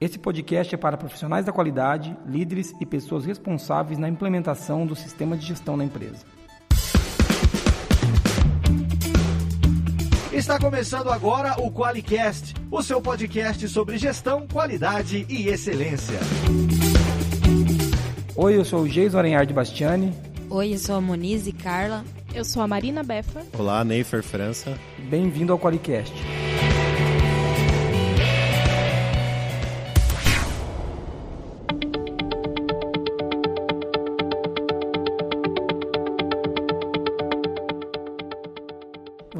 Esse podcast é para profissionais da qualidade, líderes e pessoas responsáveis na implementação do sistema de gestão na empresa. Está começando agora o QualiCast, o seu podcast sobre gestão, qualidade e excelência. Oi, eu sou o Geison Arenhard Bastiani. Oi, eu sou a Monize Carla. Eu sou a Marina Befa. Olá, Neifer França. Bem-vindo ao QualiCast.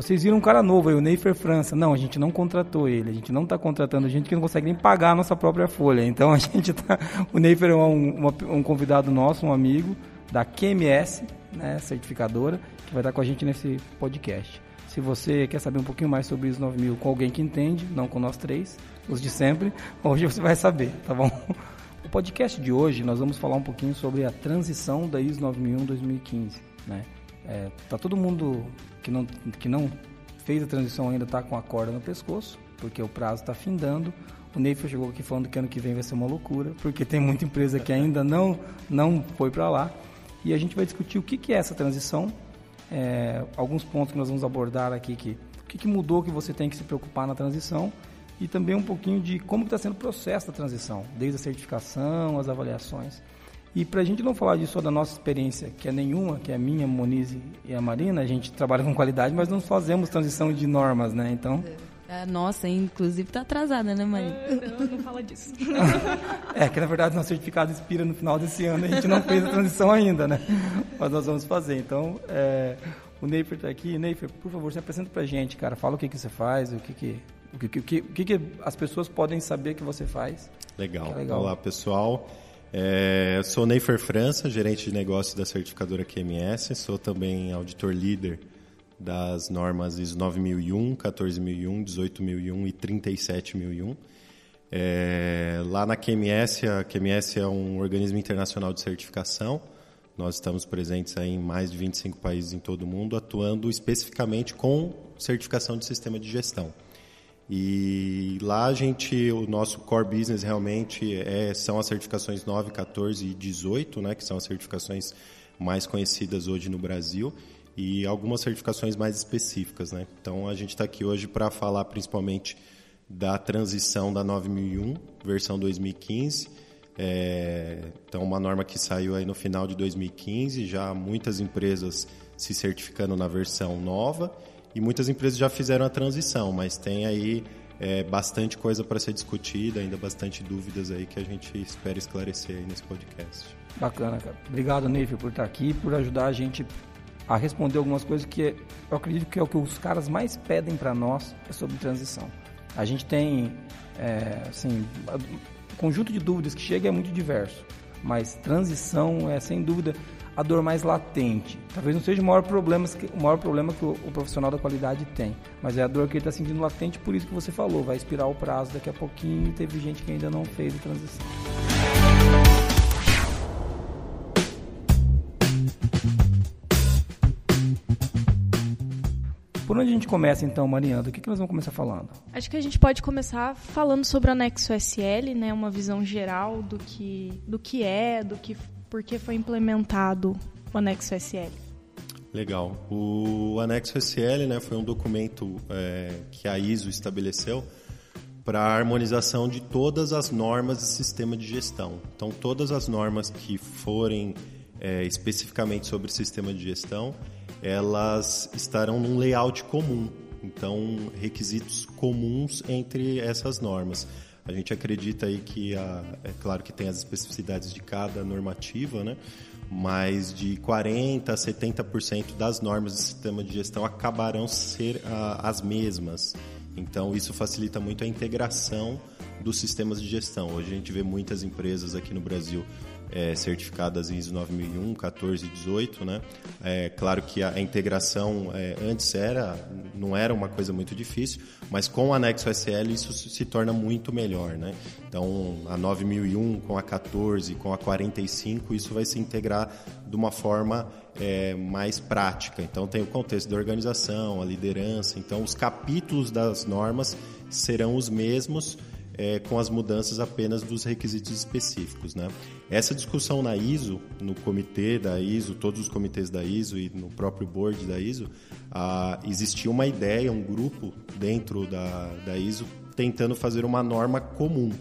Vocês viram um cara novo aí, o Neifer França. Não, a gente não contratou ele. A gente não está contratando gente que não consegue nem pagar a nossa própria folha. Então a gente tá. O Neifer é um, um convidado nosso, um amigo da QMS, né, certificadora, que vai estar com a gente nesse podcast. Se você quer saber um pouquinho mais sobre ISO 9000 com alguém que entende, não com nós três, os de sempre, hoje você vai saber, tá bom? O podcast de hoje nós vamos falar um pouquinho sobre a transição da ISO 9001-2015, né? É, tá todo mundo que não, que não fez a transição ainda está com a corda no pescoço, porque o prazo está findando. O Neifer chegou aqui falando que ano que vem vai ser uma loucura, porque tem muita empresa que ainda não, não foi para lá. E a gente vai discutir o que, que é essa transição, é, alguns pontos que nós vamos abordar aqui, que, o que, que mudou que você tem que se preocupar na transição e também um pouquinho de como está sendo o processo da transição, desde a certificação, as avaliações. E para a gente não falar disso só da nossa experiência, que é nenhuma, que é a minha, a Moniz e a Marina, a gente trabalha com qualidade, mas não fazemos transição de normas, né? Então... A nossa, inclusive, está atrasada, né, Marina? Uh, não, não fala disso. é, que na verdade nosso certificado expira no final desse ano e a gente não fez a transição ainda, né? Mas nós vamos fazer. Então, é, o Neifer está aqui. Neifer, por favor, se apresenta para a gente, cara. Fala o que, que você faz, o que, que, o que, que, o que, que as pessoas podem saber que você faz. Legal. É legal. Olá, pessoal. É, sou Neifer França, gerente de negócios da certificadora QMS. Sou também auditor líder das normas ISO 9001, 14001, 18001 e 37001. É, lá na QMS, a QMS é um organismo internacional de certificação. Nós estamos presentes em mais de 25 países em todo o mundo, atuando especificamente com certificação de sistema de gestão. E lá a gente, o nosso core business realmente é, são as certificações 9, 14 e 18, né, que são as certificações mais conhecidas hoje no Brasil e algumas certificações mais específicas. Né? Então a gente está aqui hoje para falar principalmente da transição da 9001, versão 2015. É, então uma norma que saiu aí no final de 2015, já muitas empresas se certificando na versão nova e muitas empresas já fizeram a transição, mas tem aí é, bastante coisa para ser discutida, ainda bastante dúvidas aí que a gente espera esclarecer aí nesse podcast. Bacana, cara. Obrigado, Neife, por estar aqui, por ajudar a gente a responder algumas coisas que eu acredito que é o que os caras mais pedem para nós é sobre transição. A gente tem, é, assim, o conjunto de dúvidas que chega é muito diverso, mas transição é sem dúvida a dor mais latente. Talvez não seja o maior problema, o maior problema que o, o profissional da qualidade tem, mas é a dor que ele está sentindo latente, por isso que você falou, vai expirar o prazo daqui a pouquinho e teve gente que ainda não fez a transição. Por onde a gente começa então, Mariana? O que, que nós vamos começar falando? Acho que a gente pode começar falando sobre o anexo SL, né? Uma visão geral do que, do que é, do que por que foi implementado o anexo SL? Legal. O anexo SL né, foi um documento é, que a ISO estabeleceu para a harmonização de todas as normas de sistema de gestão. Então, todas as normas que forem é, especificamente sobre sistema de gestão, elas estarão num layout comum. Então, requisitos comuns entre essas normas. A gente acredita aí que, a, é claro que tem as especificidades de cada normativa, né? mas de 40% a 70% das normas do sistema de gestão acabarão ser a, as mesmas. Então, isso facilita muito a integração dos sistemas de gestão. Hoje a gente vê muitas empresas aqui no Brasil é, certificadas em ISO 9001, 14 e 18, né? É claro que a, integração é, antes era não era uma coisa muito difícil, mas com o anexo SL isso se torna muito melhor, né? Então a 9001 com a 14, com a 45, isso vai se integrar de uma forma é, mais prática. Então tem o contexto da organização, a liderança. Então os capítulos das normas serão os mesmos é, com as mudanças apenas dos requisitos específicos. Né? Essa discussão na ISO, no comitê da ISO, todos os comitês da ISO e no próprio board da ISO, ah, existia uma ideia, um grupo dentro da, da ISO tentando fazer uma norma comum,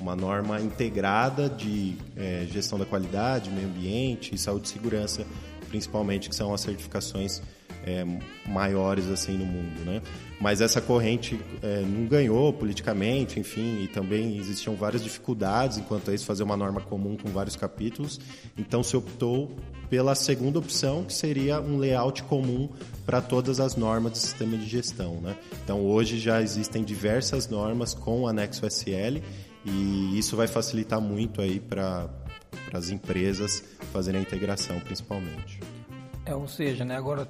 uma norma integrada de é, gestão da qualidade, meio ambiente e saúde e segurança, principalmente, que são as certificações é, maiores assim no mundo, né? Mas essa corrente é, não ganhou politicamente, enfim, e também existiam várias dificuldades enquanto a isso fazer uma norma comum com vários capítulos. Então se optou pela segunda opção, que seria um layout comum para todas as normas do sistema de gestão, né? Então hoje já existem diversas normas com o anexo SL e isso vai facilitar muito aí para as empresas fazerem a integração, principalmente. É, ou seja, né, agora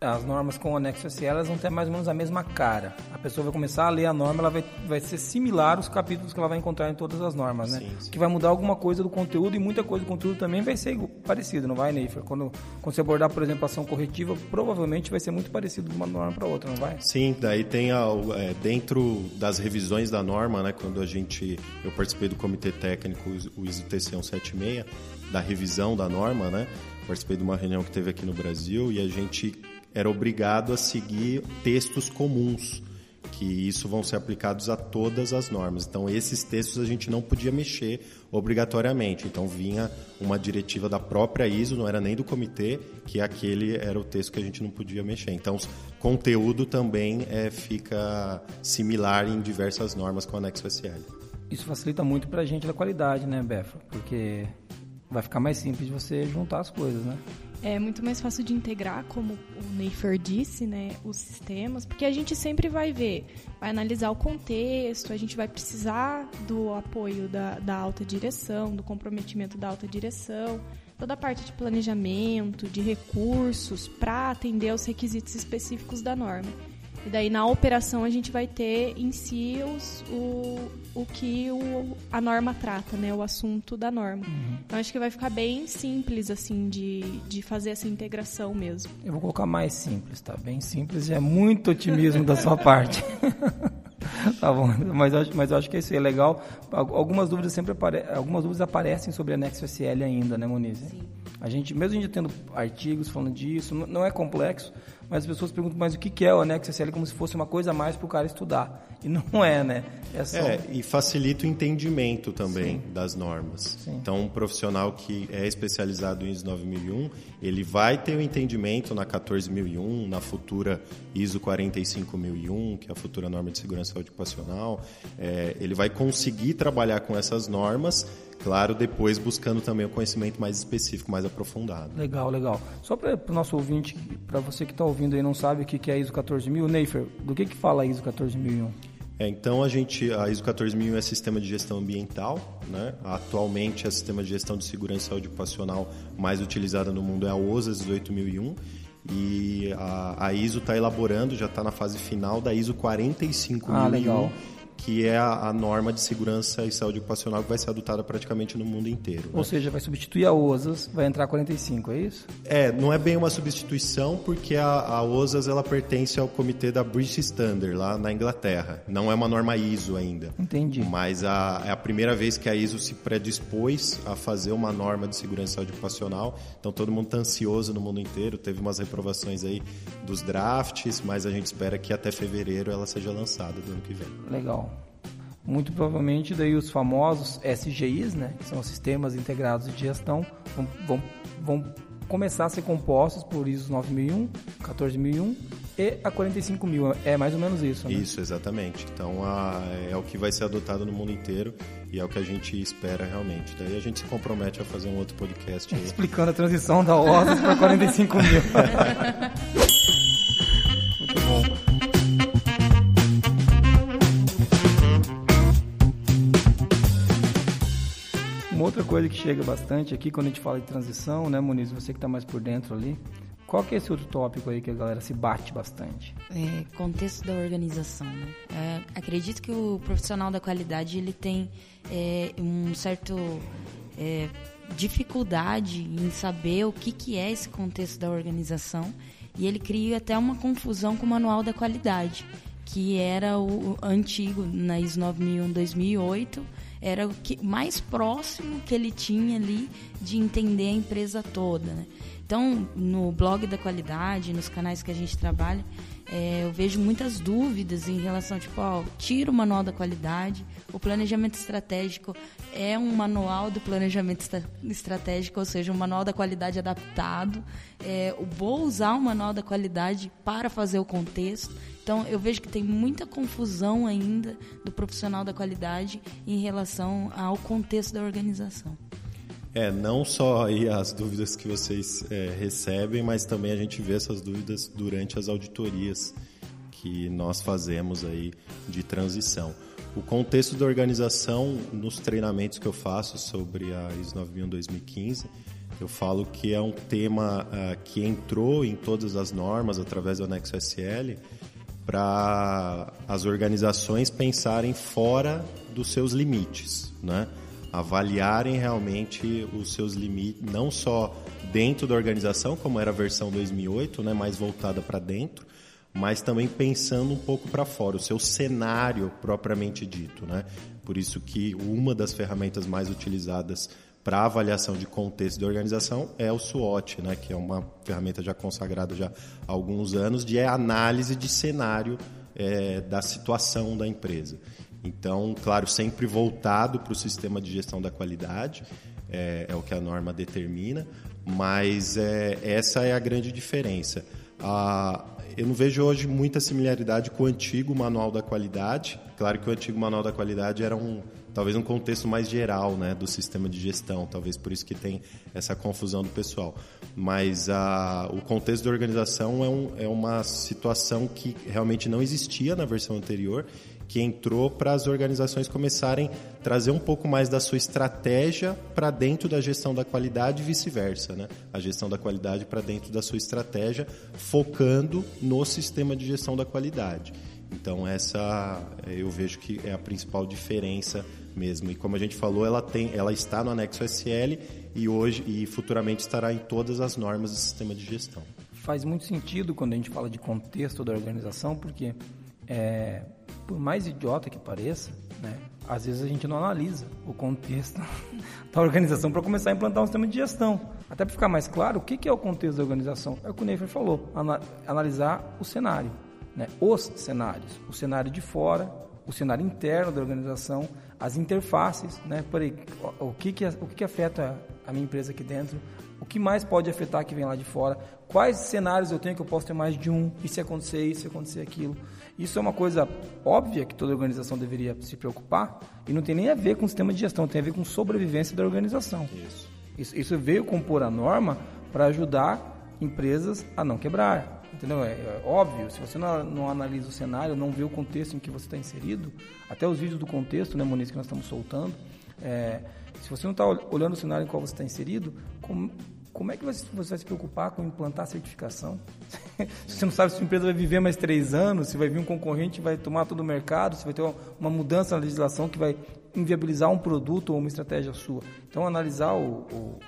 as normas com o anexo SL elas vão ter mais ou menos a mesma cara. A pessoa vai começar a ler a norma, ela vai, vai ser similar aos capítulos que ela vai encontrar em todas as normas, né? Sim, sim. Que vai mudar alguma coisa do conteúdo e muita coisa do conteúdo também vai ser parecido, não vai, Neifer? Quando, quando você abordar, por exemplo, ação corretiva, provavelmente vai ser muito parecido de uma norma para outra, não vai? Sim, daí tem a, é, dentro das revisões da norma, né? Quando a gente, eu participei do comitê técnico, o ISO TC 176, da revisão da norma, né? Participei de uma reunião que teve aqui no Brasil e a gente era obrigado a seguir textos comuns, que isso vão ser aplicados a todas as normas. Então, esses textos a gente não podia mexer obrigatoriamente. Então, vinha uma diretiva da própria ISO, não era nem do comitê, que aquele era o texto que a gente não podia mexer. Então, conteúdo também é, fica similar em diversas normas com o anexo SL. Isso facilita muito para a gente da qualidade, né, Befa? Porque vai ficar mais simples você juntar as coisas, né? É muito mais fácil de integrar, como o Neifer disse, né, os sistemas, porque a gente sempre vai ver, vai analisar o contexto, a gente vai precisar do apoio da, da alta direção, do comprometimento da alta direção, toda a parte de planejamento, de recursos, para atender aos requisitos específicos da norma. E daí na operação a gente vai ter em si os, o, o que o, a norma trata, né? O assunto da norma. Uhum. Então acho que vai ficar bem simples, assim, de, de fazer essa integração mesmo. Eu vou colocar mais simples, tá? Bem simples e é muito otimismo da sua parte. tá bom, mas acho, mas eu acho que isso é legal. Algumas dúvidas sempre apare, algumas dúvidas aparecem sobre anexo SL ainda, né, Moniz? Sim. A gente, mesmo a gente tendo artigos falando disso, não é complexo, mas as pessoas perguntam, mas o que é o anexo SL como se fosse uma coisa a mais para o cara estudar. E não é, né? É, só... é e facilita o entendimento também Sim. das normas. Sim. Então, um profissional que é especializado em ISO 9001, ele vai ter o um entendimento na 14001, na futura ISO 45001, que é a futura norma de segurança ocupacional. É, ele vai conseguir trabalhar com essas normas Claro, depois buscando também o conhecimento mais específico, mais aprofundado. Legal, legal. Só para o nosso ouvinte, para você que está ouvindo aí não sabe o que é a ISO 14000, Neifer, do que, que fala a ISO 14001? É, então a gente, a ISO 14000 é sistema de gestão ambiental, né? Atualmente é o sistema de gestão de segurança e saúde ocupacional mais utilizada no mundo é a OSA 18001 e a, a ISO está elaborando, já está na fase final da ISO 45001. Ah, legal que é a, a, norma de segurança e saúde ocupacional que vai ser adotada praticamente no mundo inteiro. Ou né? seja, vai substituir a OSAS, vai entrar 45, é isso? É, não é bem uma substituição, porque a, a OSAS ela pertence ao comitê da British Standard, lá na Inglaterra. Não é uma norma ISO ainda. Entendi. Mas a, é a primeira vez que a ISO se predispôs a fazer uma norma de segurança e saúde ocupacional. Então todo mundo está ansioso no mundo inteiro. Teve umas reprovações aí dos drafts, mas a gente espera que até fevereiro ela seja lançada do ano que vem. Legal muito provavelmente daí os famosos SGIs, né, que são sistemas integrados de gestão, vão, vão, vão começar a ser compostos por ISO 9001, 14001 e a 45000. É mais ou menos isso, né? Isso, exatamente. Então a, é o que vai ser adotado no mundo inteiro e é o que a gente espera realmente. Daí a gente se compromete a fazer um outro podcast aí. Explicando a transição da OSAS para 45000. Muito coisa que chega bastante aqui quando a gente fala de transição, né, Muniz? Você que está mais por dentro ali. Qual que é esse outro tópico aí que a galera se bate bastante? É, contexto da organização, né? É, acredito que o profissional da qualidade ele tem é, um certo é, dificuldade em saber o que, que é esse contexto da organização e ele cria até uma confusão com o manual da qualidade que era o antigo na ISO 9001-2008, era o que mais próximo que ele tinha ali de entender a empresa toda. Né? Então, no blog da qualidade, nos canais que a gente trabalha, é, eu vejo muitas dúvidas em relação, tipo, ó, tira o manual da qualidade, o planejamento estratégico é um manual do planejamento estratégico, ou seja, um manual da qualidade adaptado. É, vou usar o manual da qualidade para fazer o contexto. Então, eu vejo que tem muita confusão ainda do profissional da qualidade em relação ao contexto da organização. É, não só aí as dúvidas que vocês é, recebem, mas também a gente vê essas dúvidas durante as auditorias que nós fazemos aí de transição. O contexto da organização, nos treinamentos que eu faço sobre a ISO 9001 2015, eu falo que é um tema uh, que entrou em todas as normas através do anexo SL para as organizações pensarem fora dos seus limites, né? Avaliarem realmente os seus limites, não só dentro da organização, como era a versão 2008, né? mais voltada para dentro, mas também pensando um pouco para fora, o seu cenário propriamente dito. Né? Por isso que uma das ferramentas mais utilizadas para avaliação de contexto de organização é o SWOT, né, que é uma ferramenta já consagrada já há alguns anos de análise de cenário é, da situação da empresa. Então, claro, sempre voltado para o sistema de gestão da qualidade, é, é o que a norma determina, mas é, essa é a grande diferença. A, eu não vejo hoje muita similaridade com o antigo manual da qualidade. Claro que o antigo manual da qualidade era um talvez um contexto mais geral né, do sistema de gestão, talvez por isso que tem essa confusão do pessoal. Mas o contexto da organização é, um, é uma situação que realmente não existia na versão anterior, que entrou para as organizações começarem a trazer um pouco mais da sua estratégia para dentro da gestão da qualidade e vice-versa. Né? A gestão da qualidade para dentro da sua estratégia, focando no sistema de gestão da qualidade. Então essa eu vejo que é a principal diferença mesmo. E como a gente falou, ela tem, ela está no anexo SL e hoje e futuramente estará em todas as normas do sistema de gestão. Faz muito sentido quando a gente fala de contexto da organização, porque é, por mais idiota que pareça, né, às vezes a gente não analisa o contexto da organização para começar a implantar um sistema de gestão. Até para ficar mais claro, o que é o contexto da organização? É o que o Neifer falou, analisar o cenário né, os cenários, o cenário de fora, o cenário interno da organização, as interfaces, né, por aí, o que que, o que, que afeta a minha empresa aqui dentro, o que mais pode afetar que vem lá de fora, quais cenários eu tenho que eu posso ter mais de um, e se acontecer isso, se acontecer aquilo. Isso é uma coisa óbvia que toda organização deveria se preocupar e não tem nem a ver com o sistema de gestão, tem a ver com sobrevivência da organização. Isso, isso, isso veio compor a norma para ajudar empresas a não quebrar, Entendeu? É, é, óbvio, se você não, não, analisa o cenário, não vê o contexto em que você está inserido, até os vídeos do contexto, né, Moniz, que nós estamos soltando, é, se você não está olhando o cenário em qual você está inserido, como, como é que você, você vai se preocupar com implantar certificação? você não sabe se a empresa vai viver mais três anos, se vai vir um concorrente vai tomar todo o mercado, se vai ter uma, uma mudança na legislação que vai inviabilizar um produto ou uma estratégia sua. Então, analisar o, o, o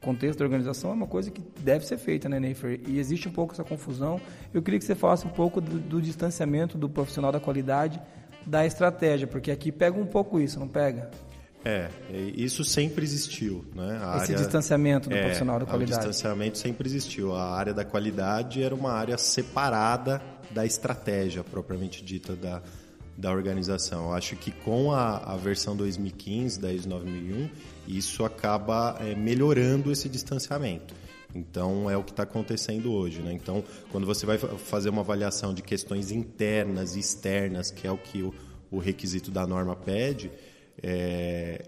contexto da organização é uma coisa que deve ser feita, né, Neifer? E existe um pouco essa confusão. Eu queria que você falasse um pouco do, do, distanciamento do profissional da qualidade da estratégia, porque aqui pega um pouco isso, não pega? É, isso sempre existiu, né? A Esse área, distanciamento do é, profissional da qualidade. O distanciamento sempre existiu. A área da qualidade era uma área separada da estratégia propriamente dita da, da organização. Eu acho que com a, a versão 2015 da ISO 9001, isso acaba é, melhorando esse distanciamento. Então é o que está acontecendo hoje. Né? Então, quando você vai fazer uma avaliação de questões internas e externas, que é o que o, o requisito da norma pede, é,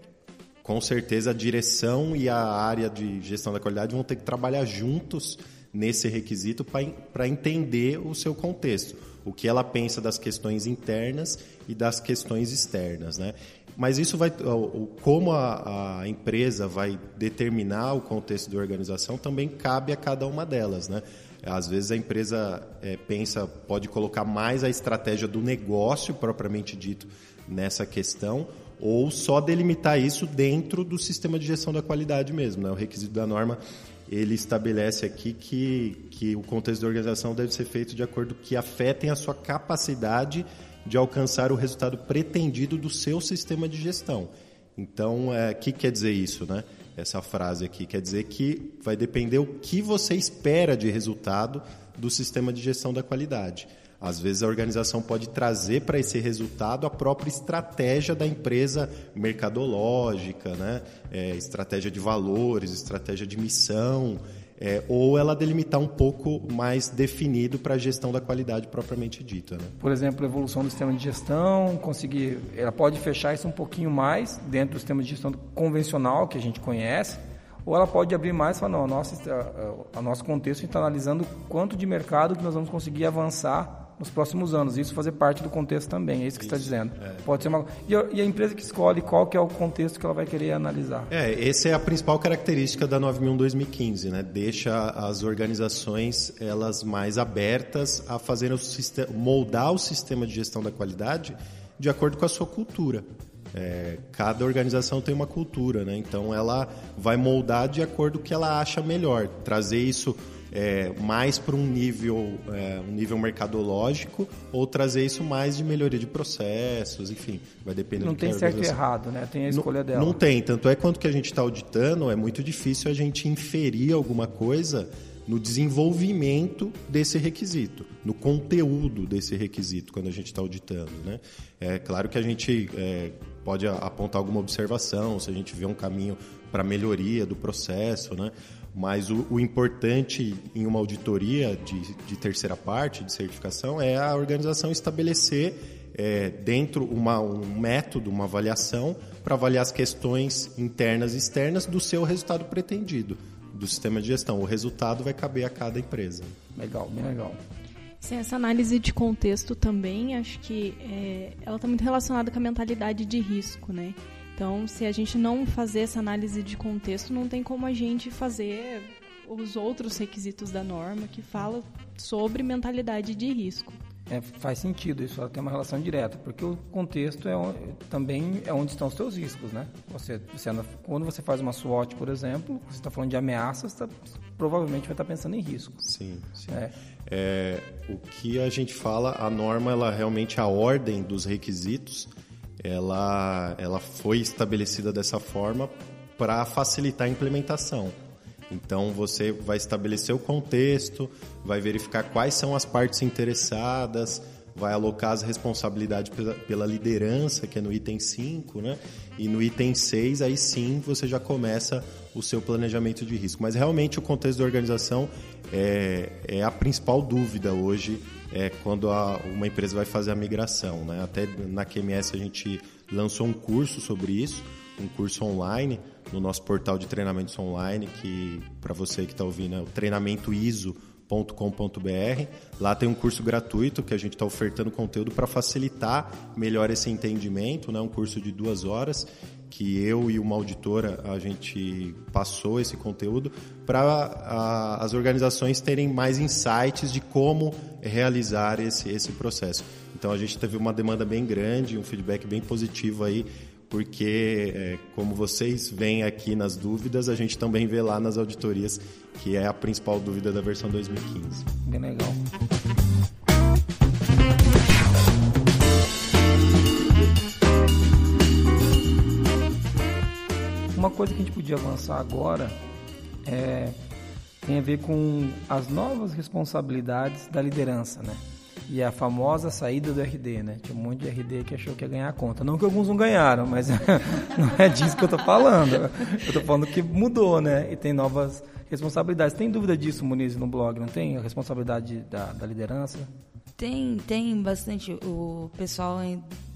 com certeza a direção e a área de gestão da qualidade vão ter que trabalhar juntos nesse requisito para entender o seu contexto o que ela pensa das questões internas e das questões externas, né? Mas isso vai, como a, a, empresa vai determinar o contexto da organização, também cabe a cada uma delas, né? Às vezes a empresa é, pensa, pode colocar mais a estratégia do negócio propriamente dito nessa questão, ou só delimitar isso dentro do sistema de gestão da qualidade mesmo, né? O requisito da norma ele estabelece aqui que, que o contexto da organização deve ser feito de acordo que afetem a sua capacidade de alcançar o resultado pretendido do seu sistema de gestão. Então, o é, que quer dizer isso, né? Essa frase aqui quer dizer que vai depender o que você espera de resultado do sistema de gestão da qualidade. Às vezes a organização pode trazer para esse resultado a própria estratégia da empresa mercadológica, né? É, estratégia de valores, estratégia de missão, é, ou ela delimitar um pouco mais definido para a gestão da qualidade propriamente dita. Né? Por exemplo, a evolução do sistema de gestão, conseguir, ela pode fechar isso um pouquinho mais dentro do sistema de gestão convencional que a gente conhece, ou ela pode abrir mais e falar, não, a nossa, a, a nosso contexto está analisando quanto de mercado que nós vamos conseguir avançar nos próximos anos. Isso fazer parte do contexto também, é isso que isso, você está dizendo. É. Pode ser uma e a, e a, empresa que escolhe qual que é o contexto que ela vai querer analisar. É, essa é a principal característica da 9001 2015, né? Deixa as organizações elas mais abertas a fazer o sistema, moldar o sistema de gestão da qualidade de acordo com a sua cultura. É, cada organização tem uma cultura, né? Então ela vai moldar de acordo com o que ela acha melhor, trazer isso é, mais para um nível, é, um nível mercadológico ou trazer isso mais de melhoria de processos, enfim, vai depender Não do tem certo e errado, né? Tem a escolha não, dela. Não tem, tanto é quanto que a gente está auditando, é muito difícil a gente inferir alguma coisa no desenvolvimento desse requisito, no conteúdo desse requisito, quando a gente está auditando. Né? É claro que a gente é, pode apontar alguma observação, se a gente vê um caminho para melhoria do processo, né? Mas o, o, importante em uma auditoria de, de, terceira parte, de certificação, é a organização estabelecer é, dentro uma, um método, uma avaliação, para avaliar as questões internas e externas do seu resultado pretendido, do sistema de gestão. O resultado vai caber a cada empresa. Legal, bem legal. Sim, essa análise de contexto também, acho que é, ela está muito relacionada com a mentalidade de risco, né? Então, se a gente não fazer essa análise de contexto, não tem como a gente fazer os outros requisitos da norma que fala sobre mentalidade de risco. É, faz sentido, isso tem uma relação direta, porque o contexto é também é onde estão os seus riscos, né? Você, você anda, quando você faz uma SWOT, por exemplo, você está falando de ameaças, tá, provavelmente vai estar pensando em risco. Sim, sim. É. É, o que a gente fala, a norma, ela realmente a ordem dos requisitos, ela, ela foi estabelecida dessa forma para facilitar a implementação. Então você vai estabelecer o contexto, vai verificar quais são as partes interessadas, vai alocar as responsabilidades pela, pela, liderança, que é no item 5, né? E no item 6, aí sim você já começa o seu planejamento de risco. Mas realmente o contexto da organização é, é a principal dúvida hoje é quando a, uma empresa vai fazer a migração. Né? Até na QMS a gente lançou um curso sobre isso, um curso online no nosso portal de treinamentos online, que para você que está ouvindo é o treinamentoiso.com.br. Lá tem um curso gratuito que a gente está ofertando conteúdo para facilitar melhor esse entendimento, né? um curso de duas horas que eu e uma auditora a gente passou esse conteúdo para as organizações terem mais insights de como realizar esse, esse processo. Então a gente teve uma demanda bem grande, um feedback bem positivo aí, porque é, como vocês veem aqui nas dúvidas, a gente também vê lá nas auditorias que é a principal dúvida da versão 2015. Bem legal. Uma coisa que a gente podia avançar agora é, tem a ver com as novas responsabilidades da liderança, né? E a famosa saída do RD, né? Tinha um monte de RD que achou que ia ganhar a conta. Não que alguns não ganharam, mas não é disso que eu tô falando. Eu tô falando que mudou, né? E tem novas responsabilidades. Tem dúvida disso, Muniz, no blog? Não tem a responsabilidade da, da liderança? Tem, tem bastante. O pessoal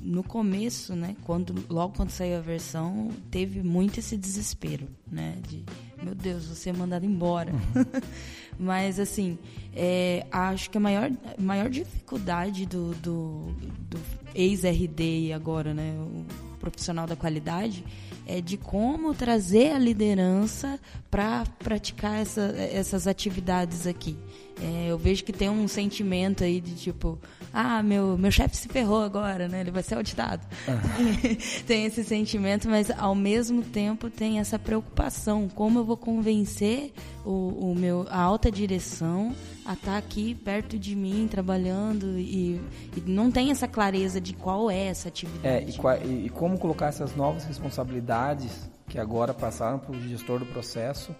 no começo, né, quando logo quando saiu a versão, teve muito esse desespero, né, de meu Deus, você é mandado embora. Uhum. Mas assim, é, acho que a maior, maior dificuldade do, do, do ex-RD e agora, né, o profissional da qualidade, é de como trazer a liderança para praticar essa, essas atividades aqui. É, eu vejo que tem um sentimento aí de tipo, ah, meu, meu chefe se ferrou agora, né? Ele vai ser auditado. Uhum. tem esse sentimento, mas ao mesmo tempo tem essa preocupação, como eu vou convencer o, o meu, a alta direção a estar tá aqui perto de mim, trabalhando, e, e, não tem essa clareza de qual é essa atividade. É, e, e como colocar essas novas responsabilidades que agora passaram para o gestor do processo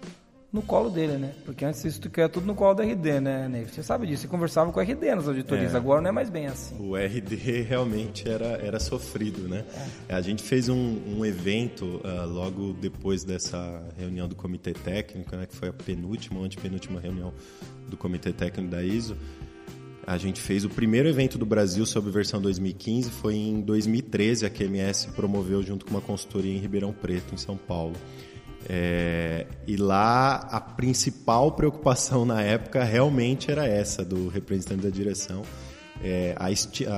no colo dele, né? Porque antes isso era tudo no colo do RD, né, Ney? Você sabe disso, você conversava com o RD nas auditorias, é. agora não é mais bem assim. O RD realmente era, era sofrido, né? É. A gente fez um, um evento uh, logo depois dessa reunião do comitê técnico, né, que foi a penúltima ou antepenúltima reunião do comitê técnico da ISO. A gente fez o primeiro evento do Brasil sobre versão 2015, foi em 2013, a QMS promoveu junto com uma consultoria em Ribeirão Preto, em São Paulo. É, e lá a principal preocupação na época realmente era essa do representante da direção, é, a,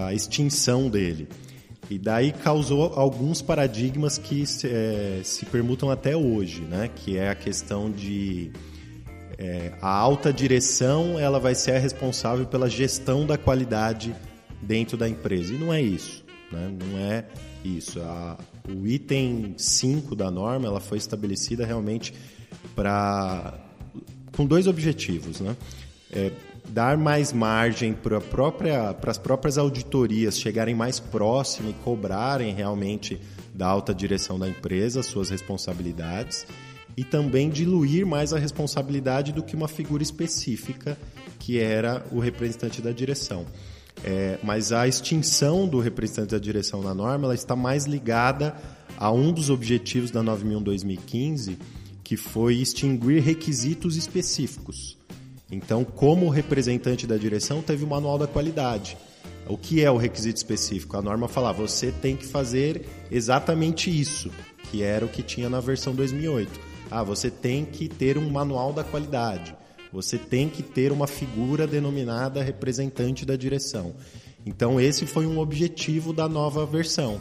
a, extinção dele. E daí causou alguns paradigmas que é, se permutam até hoje, né? que é a questão de é, a alta direção ela vai ser a responsável pela gestão da qualidade dentro da empresa. E não é isso. Né? Não é isso. A, o item 5 da norma ela foi estabelecida realmente para com dois objetivos, né? É, dar mais margem para própria, as próprias auditorias chegarem mais próximo e cobrarem realmente da alta direção da empresa suas responsabilidades e também diluir mais a responsabilidade do que uma figura específica que era o representante da direção. É, mas a extinção do representante da direção na norma ela está mais ligada a um dos objetivos da 9001-2015, que foi extinguir requisitos específicos. Então, como representante da direção, teve o manual da qualidade. O que é o requisito específico? A norma fala, você tem que fazer exatamente isso, que era o que tinha na versão 2008. Ah, você tem que ter um manual da qualidade. Você tem que ter uma figura denominada representante da direção. Então, esse foi um objetivo da nova versão,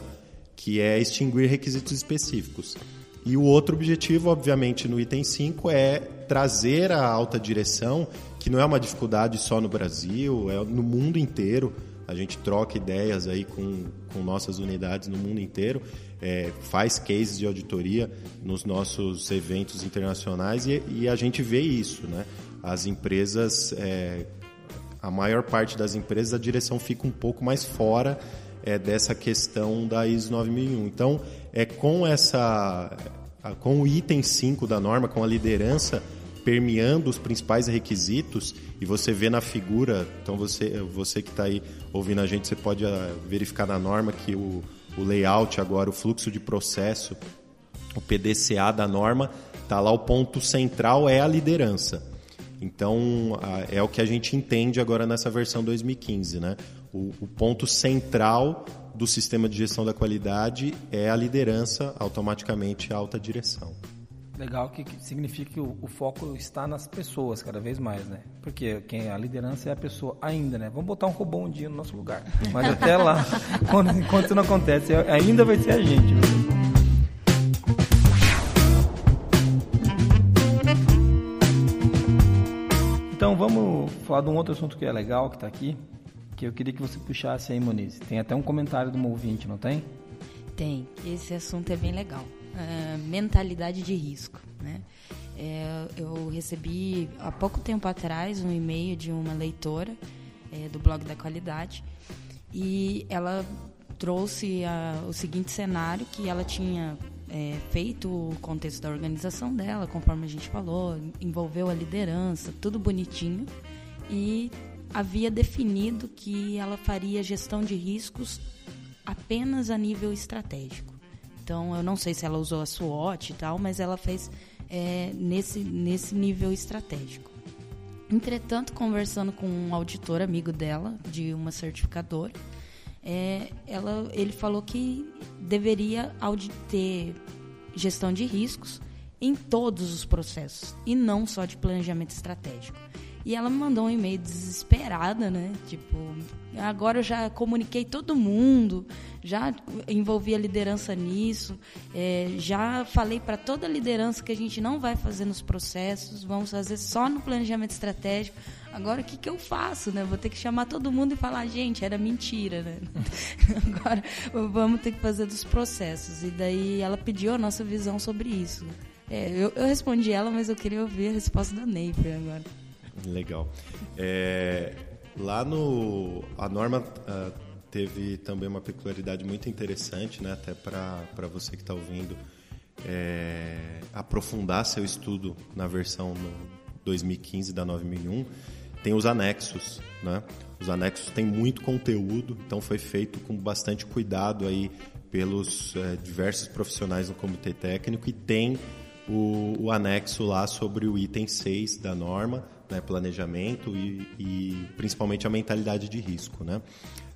que é extinguir requisitos específicos. E o outro objetivo, obviamente, no item 5 é trazer a alta direção, que não é uma dificuldade só no Brasil, é no mundo inteiro. A gente troca ideias aí com, com nossas unidades no mundo inteiro, é, faz cases de auditoria nos nossos eventos internacionais e, e a gente vê isso, né? As empresas, é, a maior parte das empresas, a direção fica um pouco mais fora é, dessa questão da ISO 9001. Então, é com essa, com o item 5 da norma, com a liderança permeando os principais requisitos e você vê na figura, então você, você que está aí ouvindo a gente, você pode ah, verificar na norma que o, o layout agora, o fluxo de processo, o PDCA da norma, está lá o ponto central é a liderança. Então, é o que a gente entende agora nessa versão 2015. Né? O, o ponto central do sistema de gestão da qualidade é a liderança, automaticamente a alta direção. Legal que, que significa que o, o, foco está nas pessoas cada vez mais, né? Porque quem a liderança é a pessoa ainda, né? Vamos botar um robô um dia no nosso lugar. Mas até lá, quando, enquanto não acontece, ainda vai ser a gente. Então vamos falar de um outro assunto que é legal, que está aqui, que eu queria que você puxasse aí, Moniz. Tem até um comentário de um ouvinte, não tem? Tem. Esse assunto é bem legal. É, mentalidade de risco, né? É, eu recebi há pouco tempo atrás um e-mail de uma leitora é, do blog da qualidade e ela trouxe o seguinte cenário que ela tinha é, feito o contexto da organização dela, conforme a gente falou, envolveu a liderança, tudo bonitinho, e havia definido que ela faria gestão de riscos apenas a nível estratégico. Então, eu não sei se ela usou a SWOT e tal, mas ela fez é, nesse, nesse nível estratégico. Entretanto, conversando com um auditor amigo dela, de uma certificadora, é, ela, ele falou que deveria ter gestão de riscos em todos os processos e não só de planejamento estratégico. E ela me mandou um e-mail desesperada, né? Tipo, agora eu já comuniquei todo mundo, já envolvi a liderança nisso, é, já falei para toda a liderança que a gente não vai fazer nos processos, vamos fazer só no planejamento estratégico. Agora o que, que eu faço, né? Vou ter que chamar todo mundo e falar, gente, era mentira, né? Agora vamos ter que fazer dos processos. E daí ela pediu a nossa visão sobre isso. É, eu, eu respondi ela, mas eu queria ouvir a resposta da Neifer agora. Legal. É, lá no. A norma uh, teve também uma peculiaridade muito interessante, né? Até para você que está ouvindo. É, aprofundar seu estudo na versão 2015 da 9001 tem os anexos, né? Os anexos têm muito conteúdo, então foi feito com bastante cuidado aí pelos é, diversos profissionais no comitê técnico e tem o, o, anexo lá sobre o item 6 da norma, né, planejamento e, e, principalmente a mentalidade de risco. Né?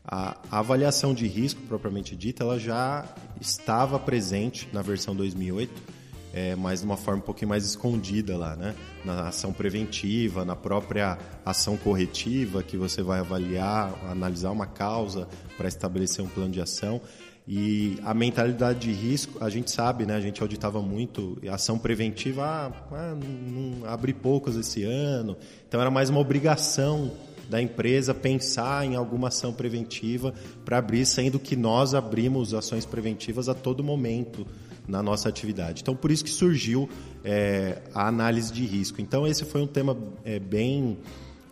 A, a, avaliação de risco, propriamente dita, ela já estava presente na versão 2008, é, mas de uma forma um pouquinho mais escondida lá, né? Na ação preventiva, na própria ação corretiva, que você vai avaliar, analisar uma causa para estabelecer um plano de ação. E a mentalidade de risco, a gente sabe, né? A gente auditava muito ação preventiva, ah, ah não, abri poucas esse ano. Então era mais uma obrigação da empresa pensar em alguma ação preventiva para abrir, sendo que nós abrimos ações preventivas a todo momento na nossa atividade. Então, por isso que surgiu é, a análise de risco. Então, esse foi um tema é, bem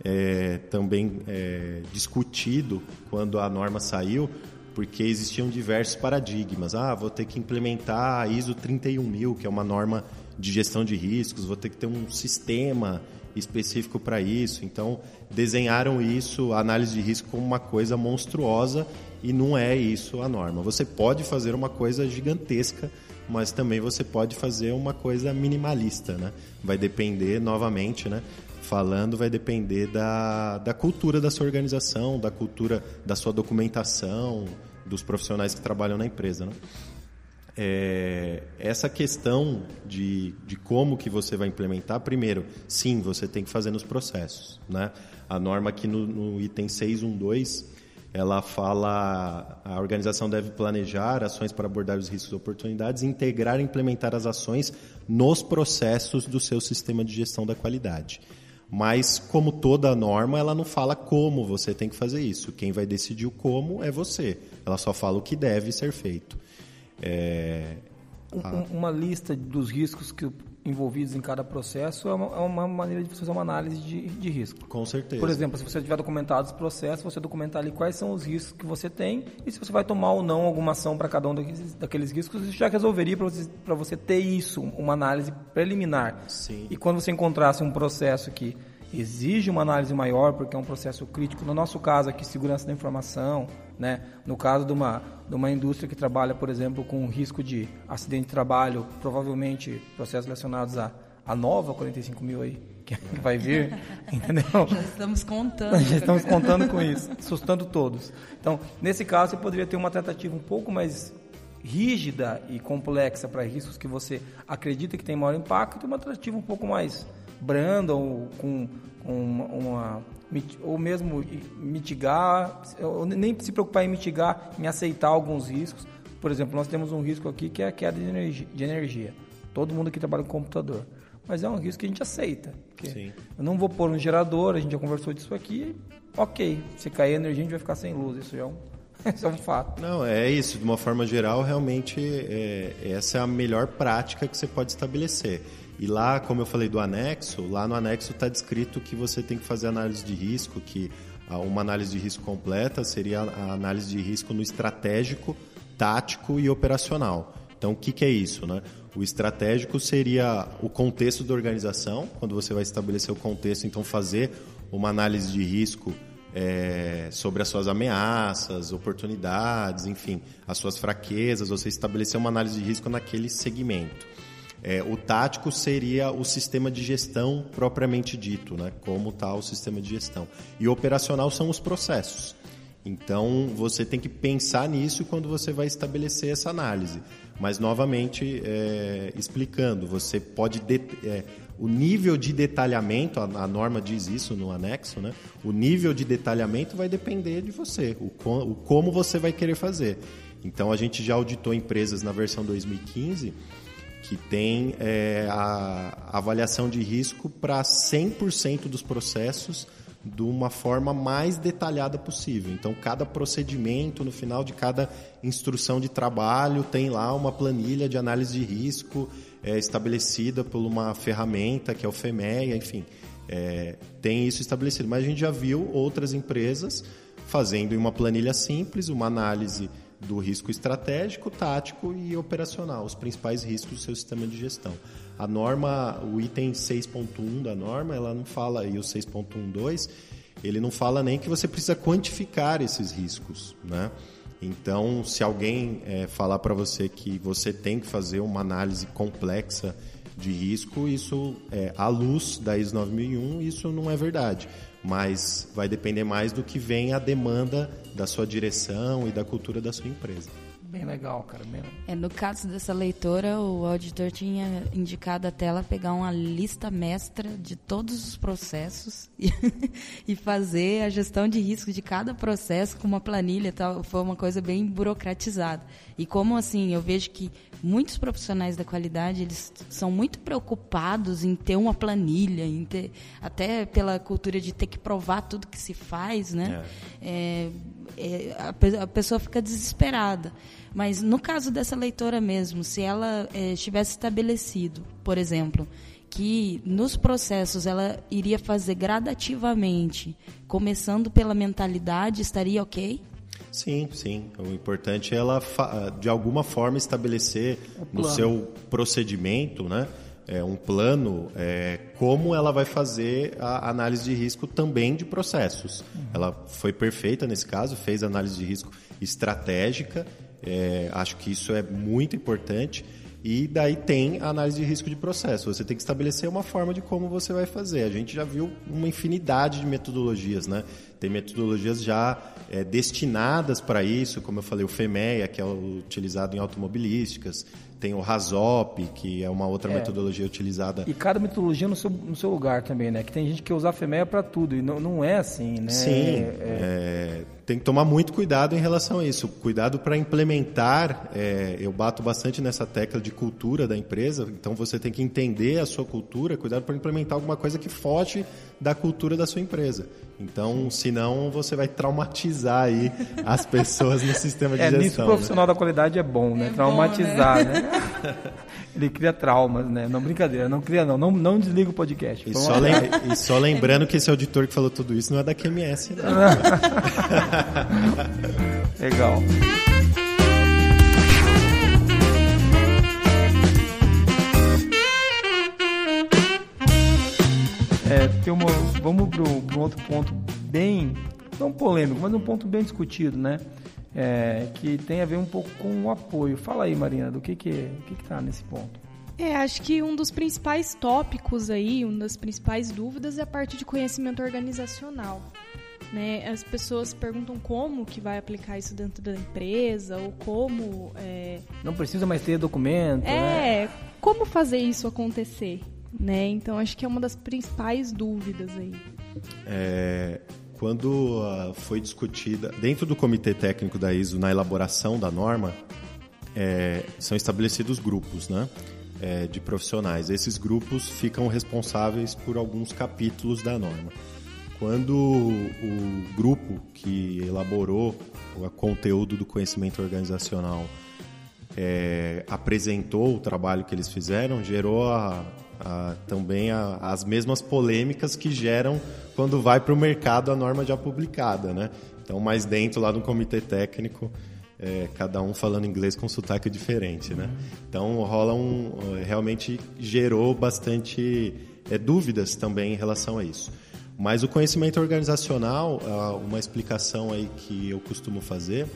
é, também é, discutido quando a norma saiu, porque existiam diversos paradigmas. Ah, vou ter que implementar a ISO 31000, que é uma norma de gestão de riscos, vou ter que ter um sistema específico para isso. Então, desenharam isso, a análise de risco, como uma coisa monstruosa e não é isso a norma. Você pode fazer uma coisa gigantesca mas também você pode fazer uma coisa minimalista, né? Vai depender, novamente, né? Falando, vai depender da, da cultura da sua organização, da cultura da sua documentação, dos profissionais que trabalham na empresa, né? É, essa questão de, de como que você vai implementar, primeiro, sim, você tem que fazer nos processos, né? A norma aqui no, no item 612 ela fala a organização deve planejar ações para abordar os riscos e oportunidades, integrar e implementar as ações nos processos do seu sistema de gestão da qualidade. Mas, como toda norma, ela não fala como você tem que fazer isso. Quem vai decidir o como é você. Ela só fala o que deve ser feito. É... Uma lista dos riscos que envolvidos em cada processo é uma, é uma, maneira de você fazer uma análise de, de risco. Com certeza. Por exemplo, se você tiver documentado os processos, você documentar ali quais são os riscos que você tem e se você vai tomar ou não alguma ação para cada um daqueles, daqueles riscos, isso já resolveria para você, você ter isso, uma análise preliminar. Sim. E quando você encontrasse um processo que exige uma análise maior, porque é um processo crítico, no nosso caso aqui, segurança da informação, né? No caso de uma, de uma indústria que trabalha, por exemplo, com risco de acidente de trabalho, provavelmente processos relacionados à, à nova 45 mil aí, que vai vir, entendeu? Já estamos contando. Já estamos contando com isso, assustando todos. Então, nesse caso, você poderia ter uma tratativa um pouco mais rígida e complexa para riscos que você acredita que tem maior impacto e uma tratativa um pouco mais branda ou com, com uma, uma ou mesmo mitigar, ou nem se preocupar em mitigar, em aceitar alguns riscos. Por exemplo, nós temos um risco aqui que é a queda de energia. De energia. Todo mundo aqui trabalha com computador. Mas é um risco que a gente aceita. Eu não vou pôr um gerador, a gente já conversou disso aqui. Ok, se cair a energia, a gente vai ficar sem luz. Isso já é um, isso é um fato. Não, é isso. De uma forma geral, realmente, é, essa é a melhor prática que você pode estabelecer. E lá, como eu falei do anexo, lá no anexo está descrito que você tem que fazer análise de risco, que uma análise de risco completa seria a análise de risco no estratégico, tático e operacional. Então, o que, que é isso? Né? O estratégico seria o contexto da organização, quando você vai estabelecer o contexto, então fazer uma análise de risco é, sobre as suas ameaças, oportunidades, enfim, as suas fraquezas, você estabelecer uma análise de risco naquele segmento. É, o tático seria o sistema de gestão propriamente dito, né? como está o sistema de gestão. E operacional são os processos. Então, você tem que pensar nisso quando você vai estabelecer essa análise. Mas, novamente, é, explicando, você pode... De, é, o nível de detalhamento, a, a, norma diz isso no anexo, né? O nível de detalhamento vai depender de você, o, o como você vai querer fazer. Então a gente já auditou empresas na versão 2015 que tem é, a avaliação de risco para 100% dos processos de uma forma mais detalhada possível. Então, cada procedimento, no final de cada instrução de trabalho, tem lá uma planilha de análise de risco é, estabelecida por uma ferramenta que é o FEMEA, enfim, é, tem isso estabelecido. Mas a gente já viu outras empresas fazendo em uma planilha simples uma análise do risco estratégico, tático e operacional, os principais riscos do seu sistema de gestão. A norma, o item 6.1 da norma, ela não fala, e o 6.12, ele não fala nem que você precisa quantificar esses riscos, né? Então, se alguém é, falar para você que você tem que fazer uma análise complexa de risco, isso, é, à luz da ISO 9001, isso não é verdade. Mas vai depender mais do que vem a demanda da sua direção e da cultura da sua empresa. Bem legal, cara. Bem legal. É, no caso dessa leitora, o auditor tinha indicado até ela pegar uma lista mestra de todos os processos e, e fazer a gestão de risco de cada processo com uma planilha. Tal. Foi uma coisa bem burocratizada. E como assim, eu vejo que muitos profissionais da qualidade eles são muito preocupados em ter uma planilha, em ter, até pela cultura de ter que provar tudo que se faz, né? É. É, a, a pessoa fica desesperada. Mas no caso dessa leitora mesmo, se ela é, tivesse estabelecido, por exemplo, que nos processos ela iria fazer gradativamente, começando pela mentalidade, estaria ok? Sim, sim. O importante é ela, de alguma forma, estabelecer no seu procedimento, né? É, um plano, é, como ela vai fazer a análise de risco também de processos. Uhum. Ela foi perfeita nesse caso, fez análise de risco estratégica é, acho que isso é muito importante. E daí tem a análise de risco de processo. Você tem que estabelecer uma forma de como você vai fazer. A gente já viu uma infinidade de metodologias, né? Tem metodologias já é, destinadas para isso, como eu falei, o FEMEA, que é utilizado em automobilísticas, tem o RASOP, que é uma outra é. metodologia utilizada. E cada metodologia no seu, no seu lugar também, né? Que tem gente que usa a FEMEA para tudo, e não, não é assim, né? Sim, é... é tem que tomar muito cuidado em relação a isso. Cuidado para implementar. É, eu bato bastante nessa tecla de cultura da empresa. Então você tem que entender a sua cultura. Cuidado para implementar alguma coisa que foge da cultura da sua empresa. Então, senão você vai traumatizar aí as pessoas no sistema de é, gestão. Nisso o profissional né? da qualidade é bom, né? É traumatizar, bom, né? né? Ele cria traumas, né? Não, brincadeira, não cria não. Não, não desliga o podcast. E só, lem e só, lembrando que esse auditor que falou tudo isso não é da QMS, não. Legal. É, tem uma, vamos para um outro ponto bem, não polêmico, mas um ponto bem discutido, né? É, que tem a ver um pouco com o apoio. Fala aí, Marina, do que que o que está nesse ponto? É, acho que um dos principais tópicos aí, uma das principais dúvidas é a parte de conhecimento organizacional. Né? As pessoas perguntam como que vai aplicar isso dentro da empresa ou como. É... Não precisa mais ter documento. É, né? como fazer isso acontecer? Né? Então acho que é uma das principais dúvidas aí. É, quando uh, foi discutida dentro do comitê técnico da ISO na elaboração da norma, é, são estabelecidos grupos, né? É, de profissionais. Esses grupos ficam responsáveis por alguns capítulos da norma. Quando o grupo que elaborou o conteúdo do conhecimento organizacional é, apresentou o trabalho que eles fizeram, gerou a, a, também a, as mesmas polêmicas que geram quando vai para o mercado a norma já publicada, né? Então, mais dentro lá do comitê técnico, é, cada um falando inglês com sotaque diferente, né? Então, rola um... realmente gerou bastante é, dúvidas também em relação a isso. Mas o conhecimento organizacional, uma explicação aí que eu costumo fazer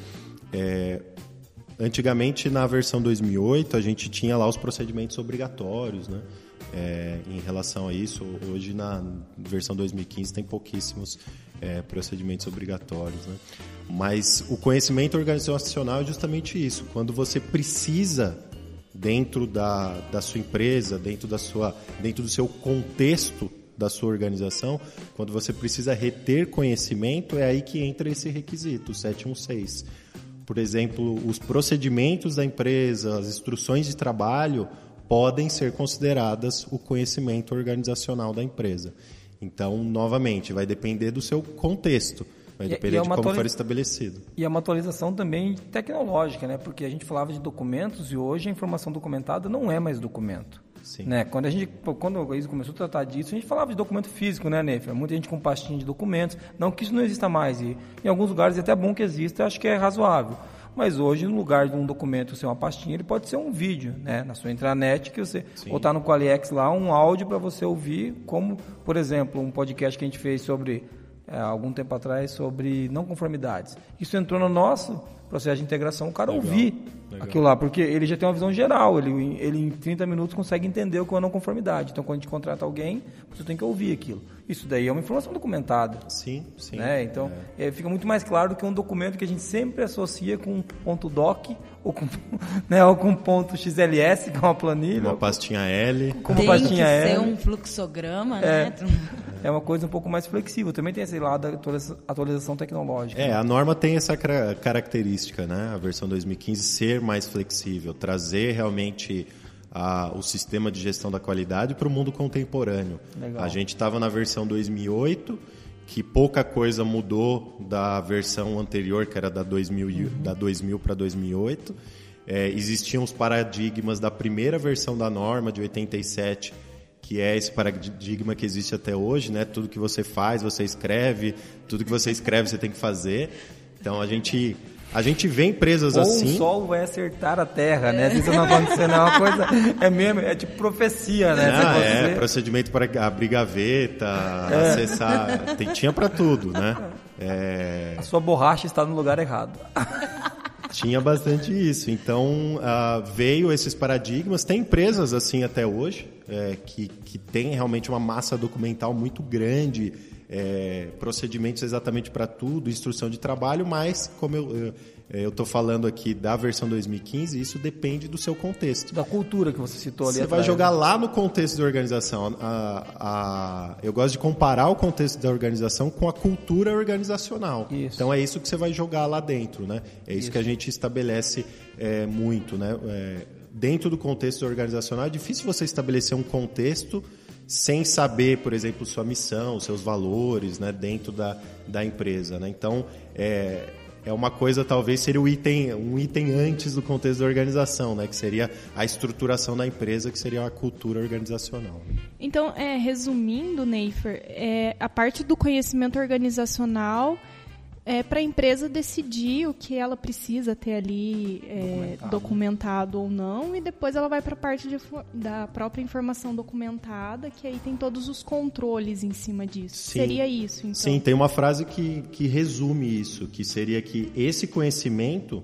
é antigamente na versão 2008 a gente tinha lá os procedimentos obrigatórios, né? É, em relação a isso, hoje na versão 2015 tem pouquíssimos é, procedimentos obrigatórios. Né? Mas o conhecimento organizacional é justamente isso. Quando você precisa dentro da, da sua empresa, dentro, da sua, dentro do seu contexto da sua organização, quando você precisa reter conhecimento, é aí que entra esse requisito, 716. Por exemplo, os procedimentos da empresa, as instruções de trabalho podem ser consideradas o conhecimento organizacional da empresa. Então, novamente, vai depender do seu contexto. Vai depender é de como for estabelecido. E é uma atualização também tecnológica, né? Porque a gente falava de documentos e hoje a informação documentada não é mais documento. Sim. Né? Quando a gente, quando o começou a tratar disso, a gente falava de documento físico, né, Nefer? Muita gente com pastinha de documentos. Não que isso não exista mais. E em alguns lugares é até bom que exista, acho que é razoável. Mas hoje, no lugar de um documento ser uma pastinha, ele pode ser um vídeo, né? Na sua intranet, que você Sim. botar no Qualiex lá um áudio para você ouvir, como, por exemplo, um podcast que a gente fez sobre é, algum tempo atrás sobre não conformidades. Isso entrou no nosso processo de integração, o cara legal, ouvir legal. aquilo lá, porque ele já tem uma visão geral, ele, ele em 30 minutos consegue entender o que é uma não conformidade. Então, quando a gente contrata alguém, você tem que ouvir aquilo. Isso daí é uma informação documentada. Sim, sim. Né? Então, é. É, fica muito mais claro do que um documento que a gente sempre associa com ponto doc ou com, né, ou com ponto XLS, que é uma planilha. Uma pastinha L. Com uma tem pastinha que L. ser um fluxograma, é. né? É uma coisa um pouco mais flexível. Também tem esse lado da atualização tecnológica. É, a norma tem essa característica, né? A versão 2015 ser mais flexível, trazer realmente a, o sistema de gestão da qualidade para o mundo contemporâneo. Legal. A gente estava na versão 2008, que pouca coisa mudou da versão anterior, que era da 2000, uhum. da 2000 para 2008. É, existiam os paradigmas da primeira versão da norma, de 87, que é esse paradigma que existe até hoje, né? Tudo que você faz, você escreve, tudo que você escreve, você tem que fazer. Então a gente a gente vê empresas Ou assim. o sol vai acertar a terra, né? Isso não acontecendo, é uma coisa. É mesmo, é tipo profecia, né? Ah, é, procedimento para abrir gaveta, é. acessar. Tem, tinha para tudo, né? É... A sua borracha está no lugar errado. Tinha bastante isso. Então, uh, veio esses paradigmas. Tem empresas assim até hoje, é, que, que tem realmente uma massa documental muito grande é, procedimentos exatamente para tudo, instrução de trabalho, mas como eu eu estou falando aqui da versão 2015, isso depende do seu contexto. Da cultura que você citou ali. Você atrás. vai jogar lá no contexto da organização. A, a, eu gosto de comparar o contexto da organização com a cultura organizacional. Isso. Então é isso que você vai jogar lá dentro, né? É isso, isso. que a gente estabelece é, muito, né? É, dentro do contexto organizacional é difícil você estabelecer um contexto sem saber, por exemplo, sua missão, seus valores, né, dentro da, da empresa, né? Então, é, é uma coisa, talvez, seria o item, um item antes do contexto da organização, né? Que seria a estruturação da empresa, que seria a cultura organizacional. Então, é, resumindo, Neifer, é, a parte do conhecimento organizacional é, para a empresa decidir o que ela precisa ter ali é, documentado. documentado. ou não, e depois ela vai para a parte de, da própria informação documentada, que aí tem todos os controles em cima disso. Sim. Seria isso, então? Sim, tem uma frase que, que resume isso, que seria que esse conhecimento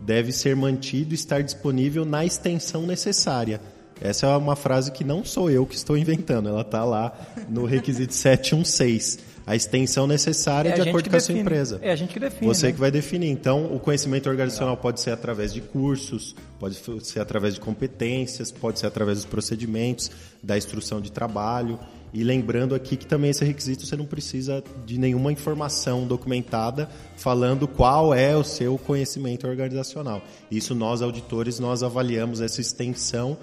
deve ser mantido e estar disponível na extensão necessária. Essa é uma frase que não sou eu que estou inventando, ela está lá no requisito 716 a extensão necessária é de acordo com a sua empresa. É a gente que define. Você né? que vai definir. Então, o conhecimento organizacional pode ser através de cursos, pode ser através de competências, pode ser através dos procedimentos, da instrução de trabalho. E lembrando aqui que também esse requisito você não precisa de nenhuma informação documentada falando qual é o seu conhecimento organizacional. Isso nós auditores nós avaliamos essa extensão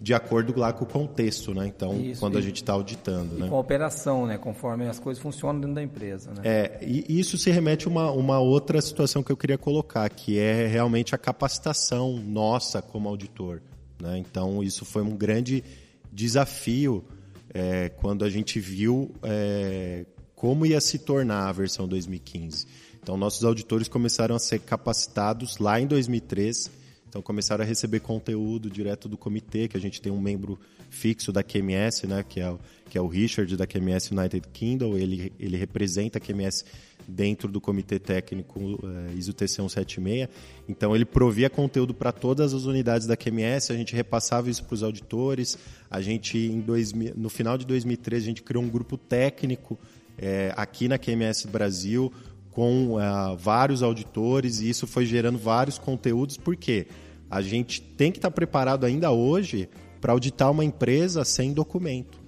de acordo lá com o contexto, né? Então, isso, quando e, a gente está auditando, né? Com a operação, né? Conforme as coisas funcionam dentro da empresa, né? É, e isso se remete a uma, uma outra situação que eu queria colocar, que é realmente a capacitação nossa como auditor, né? Então, isso foi um grande desafio é, quando a gente viu é, como ia se tornar a versão 2015. Então, nossos auditores começaram a ser capacitados lá em 2013 então começaram a receber conteúdo direto do comitê, que a gente tem um membro fixo da QMS, né, que é, que é o Richard da QMS United Kingdom, ele, ele representa a QMS dentro do comitê técnico uh, ISO TC 176. Então ele provia conteúdo para todas as unidades da QMS, a gente repassava isso para os auditores. A gente em dois, no final de 2013 a gente criou um grupo técnico é, aqui na QMS Brasil com uh, vários auditores e isso foi gerando vários conteúdos. Por quê? A gente tem que estar preparado ainda hoje para auditar uma empresa sem documento.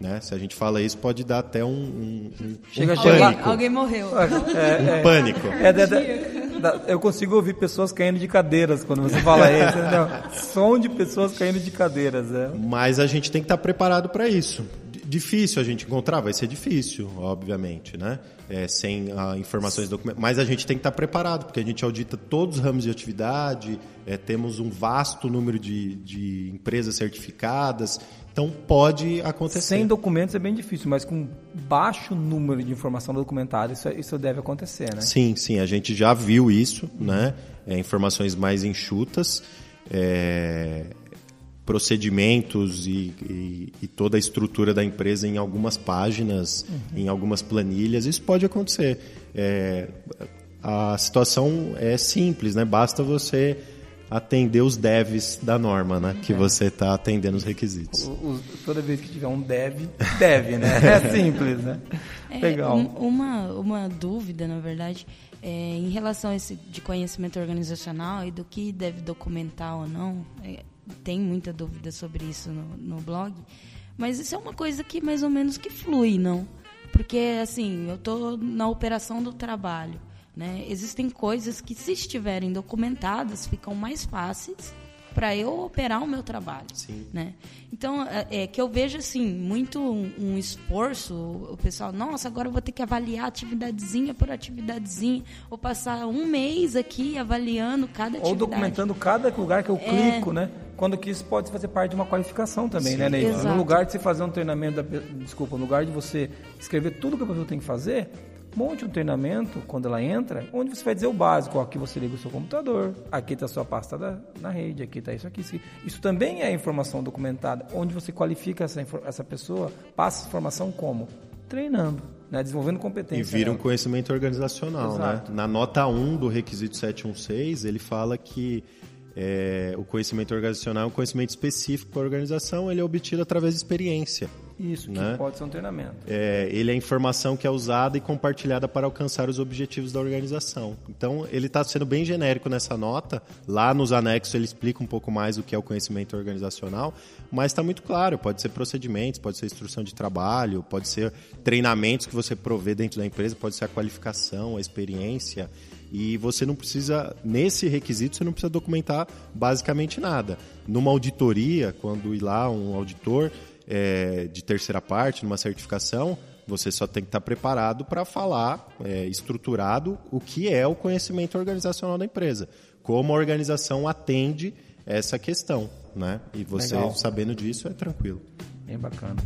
Né? Se a gente fala isso, pode dar até um, um, um, Chega um pânico. Alguém morreu. É, um é, pânico. É, eu consigo ouvir pessoas caindo de cadeiras quando você fala isso. Não, som de pessoas caindo de cadeiras. É. Mas a gente tem que estar preparado para isso difícil a gente encontrar? Vai ser difícil, obviamente, né? É, sem ah, informações documentadas. Mas a gente tem que estar preparado, porque a gente audita todos os ramos de atividade, é, temos um vasto número de, de empresas certificadas, então pode acontecer. Sem documentos é bem difícil, mas com baixo número de informação documentada, isso, isso deve acontecer, né? Sim, sim, a gente já viu isso, né? É, informações mais enxutas. É, procedimentos e, e, e, toda a estrutura da empresa em algumas páginas, uhum. em algumas planilhas. Isso pode acontecer. É, a situação é simples, né? Basta você atender os devs da norma, né? Que é. você está atendendo os requisitos. O, o, toda vez que tiver um dev, deve, né? É simples, né? É, Legal. Um, uma, uma dúvida, na verdade, é, em relação a esse de conhecimento organizacional e do que deve documentar ou não. Tem muita dúvida sobre isso no, no blog, mas isso é uma coisa que mais ou menos que flui, não? Porque, assim, eu estou na operação do trabalho, né? Existem coisas que, se estiverem documentadas, ficam mais fáceis para eu operar o meu trabalho, Sim. né? Então é, é, que eu vejo assim muito um, um, esforço, o pessoal, nossa, agora eu vou ter que avaliar atividadezinha por atividadezinha, ou passar um mês aqui avaliando cada atividade. Ou documentando cada lugar que eu é. clico, né? Quando que isso pode fazer parte de uma qualificação também, né, Sim, né, Ney? No lugar de você fazer um treinamento, da, desculpa, no lugar de você escrever tudo que a pessoa tem que fazer, monte um treinamento quando ela entra, onde você vai dizer o básico, ó, aqui você liga o seu computador, aqui está a sua pasta da, na rede, aqui está isso aqui, isso. Isso também é informação documentada, onde você qualifica essa, essa pessoa, passa essa informação como? Treinando, né? desenvolvendo competência. E vira um conhecimento organizacional. Né? Na nota 1 do requisito 716, ele fala que é, o conhecimento organizacional é um conhecimento específico para a organização, ele é obtido através de experiência. Isso, que né? pode ser um treinamento. É, ele é informação que é usada e compartilhada para alcançar os objetivos da organização. Então, ele está sendo bem genérico nessa nota. Lá nos anexos ele explica um pouco mais o que é o conhecimento organizacional, mas está muito claro. Pode ser procedimentos, pode ser instrução de trabalho, pode ser treinamentos que você provê dentro da empresa, pode ser a qualificação, a experiência. E você não precisa, nesse requisito, você não precisa documentar basicamente nada. Numa auditoria, quando ir lá um auditor é, de terceira parte, numa certificação, você só tem que estar preparado para falar, é, estruturado, o que é o conhecimento organizacional da empresa. Como a organização atende essa questão. Né? E você, Legal. sabendo disso, é tranquilo. Bem bacana.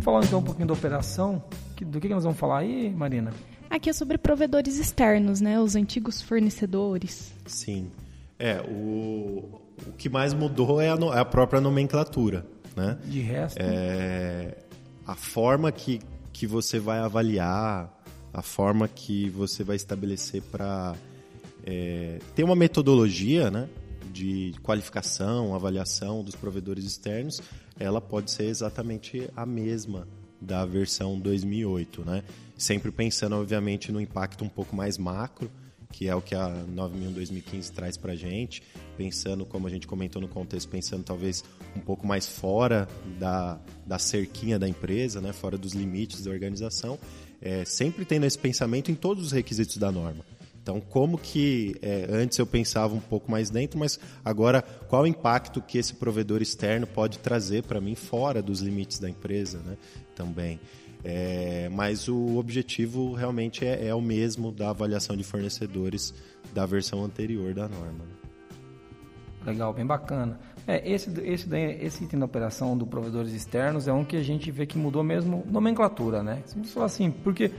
Vamos falar então um pouquinho da operação. Do que nós vamos falar aí, Marina? Aqui é sobre provedores externos, né? Os antigos fornecedores. Sim. É, o, o que mais mudou é a, no, é a própria nomenclatura, né? De resto... É, a forma que, que você vai avaliar, a forma que você vai estabelecer para... É, ter uma metodologia, né? de qualificação, avaliação dos provedores externos, ela pode ser exatamente a mesma da versão 2008, né? Sempre pensando, obviamente, no impacto um pouco mais macro, que é o que a 9001 2015 traz para a gente, pensando, como a gente comentou no contexto, pensando talvez um pouco mais fora da, da cerquinha da empresa, né? fora dos limites da organização, é, sempre tendo esse pensamento em todos os requisitos da norma. Então, como que é, antes eu pensava um pouco mais dentro, mas agora qual o impacto que esse provedor externo pode trazer para mim fora dos limites da empresa, né? Também. É, mas o objetivo realmente é, é, o mesmo da avaliação de fornecedores da versão anterior da norma. Né? Legal, bem bacana. É, esse, esse, esse item da operação do provedores externos é um que a gente vê que mudou mesmo nomenclatura, né? Assim, porque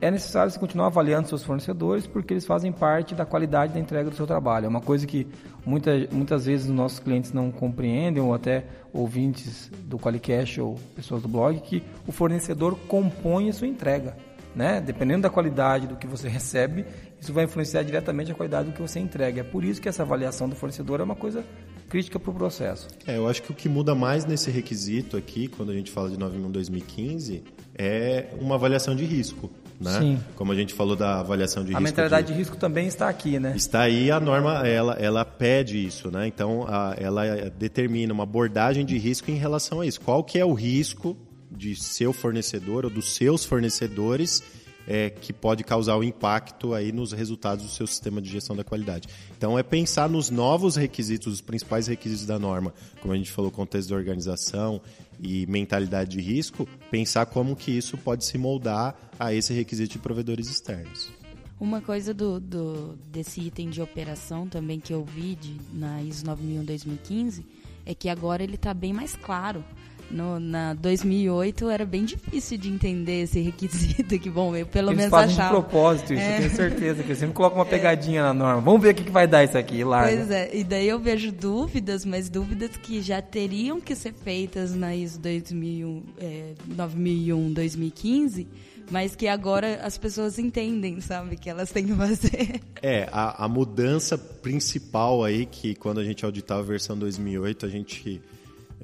é necessário você continuar avaliando seus fornecedores porque eles fazem parte da qualidade da entrega do seu trabalho. É uma coisa que muita, muitas vezes os nossos clientes não compreendem, ou até ouvintes do Qualicast ou pessoas do blog, que o fornecedor compõe a sua entrega. Né? Dependendo da qualidade do que você recebe, isso vai influenciar diretamente a qualidade do que você entrega. É por isso que essa avaliação do fornecedor é uma coisa crítica para o processo. É, eu acho que o que muda mais nesse requisito aqui, quando a gente fala de 9001-2015, é uma avaliação de risco. Né? Sim. Como a gente falou da avaliação de a risco. A mentalidade de... de... risco também está aqui, né? Está aí a norma, ela, ela pede isso, né? Então, a, ela determina uma abordagem de risco em relação a isso. Qual que é o risco de seu fornecedor ou dos seus fornecedores é, que pode causar o um impacto aí nos resultados do seu sistema de gestão da qualidade. Então é pensar nos novos requisitos, os principais requisitos da norma, como a gente falou, contexto de organização e mentalidade de risco, pensar como que isso pode se moldar a esse requisito de provedores externos. Uma coisa do, do, desse item de operação também que eu vi de, na ISO 9001-2015 é que agora ele está bem mais claro no, na 2008 era bem difícil de entender esse requisito, que bom, eu pelo Eles menos fazem achava. de propósito isso, é. eu tenho certeza, que eles sempre colocam uma pegadinha é. na norma. Vamos ver o que, que vai dar isso aqui, larga. Pois é, e daí eu vejo dúvidas, mas dúvidas que já teriam que ser feitas na ISO 2001, é, 9001, 2015, mas que agora as pessoas entendem, sabe, que elas têm que fazer. É, a, a mudança principal aí, que quando a gente auditava a versão 2008, a gente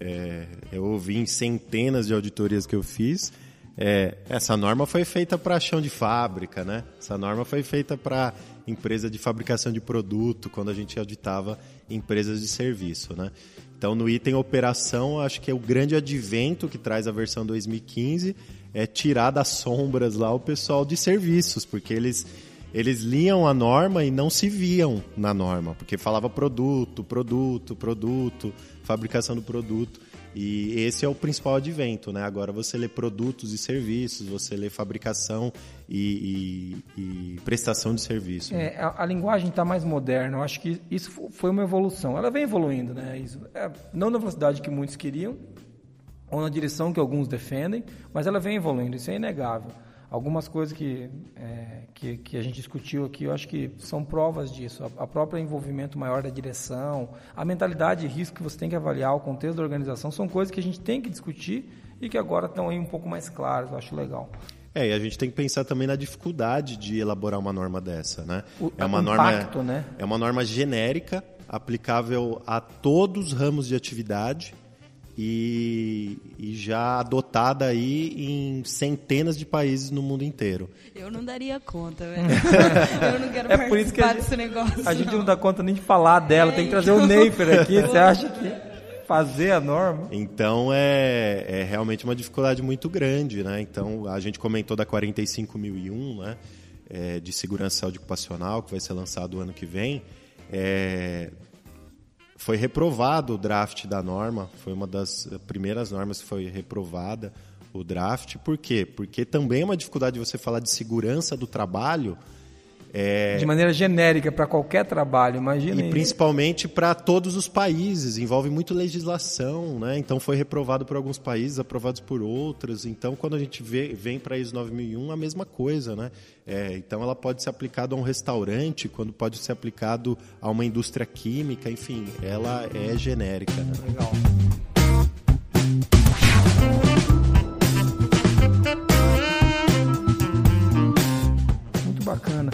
é, eu ouvi em centenas de auditorias que eu fiz. É, essa norma foi feita para chão de fábrica, né? Essa norma foi feita para empresa de fabricação de produto, quando a gente auditava empresas de serviço, né? Então, no item operação, acho que é o grande advento que traz a versão 2015 é tirar das sombras lá o pessoal de serviços, porque eles eles liam a norma e não se viam na norma, porque falava produto, produto, produto, fabricação do produto. E esse é o principal advento, né? Agora você lê produtos e serviços, você lê fabricação e, e, e prestação de serviço. É, a, a, linguagem está mais moderna. Eu acho que isso foi uma evolução. Ela vem evoluindo, né? Isso, é, não na velocidade que muitos queriam, ou na direção que alguns defendem, mas ela vem evoluindo. Isso é inegável algumas coisas que, é, que, que, a gente discutiu aqui, eu acho que são provas disso. A, a própria envolvimento maior da direção, a mentalidade de risco que você tem que avaliar, o contexto da organização, são coisas que a gente tem que discutir e que agora estão aí um pouco mais claras, eu acho legal. É, e a gente tem que pensar também na dificuldade de elaborar uma norma dessa, né? O, é uma impacto, norma, né? É uma norma genérica, aplicável a todos os ramos de atividade, e, e, já adotada aí em centenas de países no mundo inteiro. Eu não daria conta, velho. eu não quero é por isso que a gente, negócio. A gente não dá conta nem de falar dela, é, tem que trazer então... o Neifer aqui. Você acha que fazer a norma? Então é, é realmente uma dificuldade muito grande, né? Então a gente comentou da 45001, né? É, de segurança saúde ocupacional que vai ser lançado o ano que vem. É, foi reprovado o draft da norma, foi uma das primeiras normas que foi reprovada o draft. Por quê? Porque também é uma dificuldade de você falar de segurança do trabalho é... De maneira genérica para qualquer trabalho, imagina. E principalmente para todos os países, envolve muito legislação, né? Então foi reprovado por alguns países, aprovados por outros. Então quando a gente vê, vem para a ISO 9001, a mesma coisa, né? É, então ela pode ser aplicada a um restaurante, quando pode ser aplicado a uma indústria química, enfim, ela é genérica. Né? Legal. Muito bacana.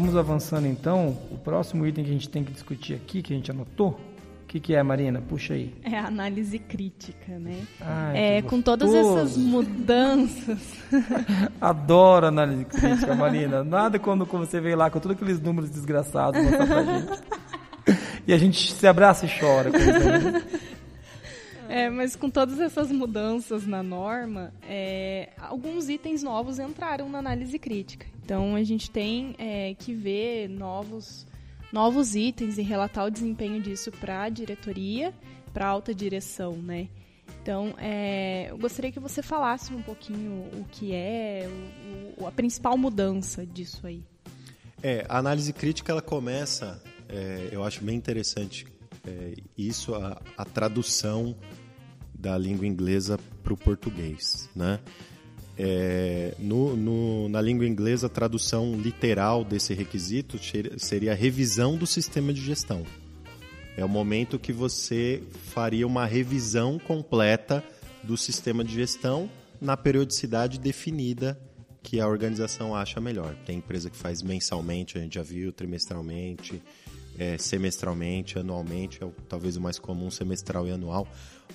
Vamos avançando então. O próximo item que a gente tem que discutir aqui, que a gente anotou, o que, que é, Marina? Puxa aí. É a análise crítica, né? Ai, é, com todas essas mudanças. Adoro análise crítica, Marina. Nada quando você veio lá com todos aqueles números desgraçados mostrar pra gente. E a gente se abraça e chora. É, mas com todas essas mudanças na norma, é, alguns itens novos entraram na análise crítica. Então a gente tem é, que ver novos, novos itens e relatar o desempenho disso para a diretoria, para a alta direção, né? Então, é, eu gostaria que você falasse um pouquinho o que é o, o, a principal mudança disso aí. É, a análise crítica ela começa, é, eu acho bem interessante é, isso, a, a tradução da língua inglesa para o português, né? É, no, no, na língua inglesa, a tradução literal desse requisito seria a revisão do sistema de gestão. É o momento que você faria uma revisão completa do sistema de gestão na periodicidade definida que a organização acha melhor. Tem empresa que faz mensalmente, a gente já viu, trimestralmente, é, semestralmente, anualmente, é talvez o mais comum, semestral e anual,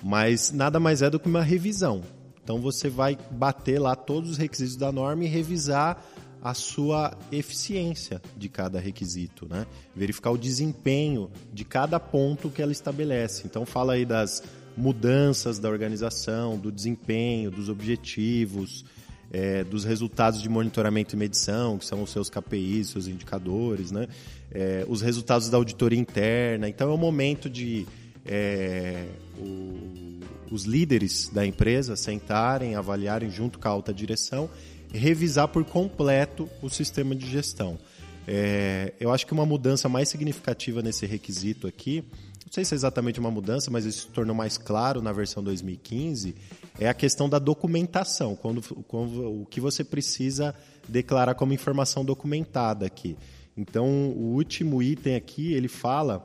mas nada mais é do que uma revisão. Então você vai bater lá todos os requisitos da norma e revisar a sua eficiência de cada requisito, né? Verificar o desempenho de cada ponto que ela estabelece. Então fala aí das mudanças da organização, do desempenho, dos objetivos, é, dos resultados de monitoramento e medição, que são os seus KPIs, seus indicadores, né? É, os resultados da auditoria interna. Então é o momento de é, o, os líderes da empresa sentarem, avaliarem junto com a alta direção revisar por completo o sistema de gestão. É, eu acho que uma mudança mais significativa nesse requisito aqui, não sei se é exatamente uma mudança, mas isso se tornou mais claro na versão 2015, é a questão da documentação, quando, quando, o que você precisa declarar como informação documentada aqui. Então, o último item aqui, ele fala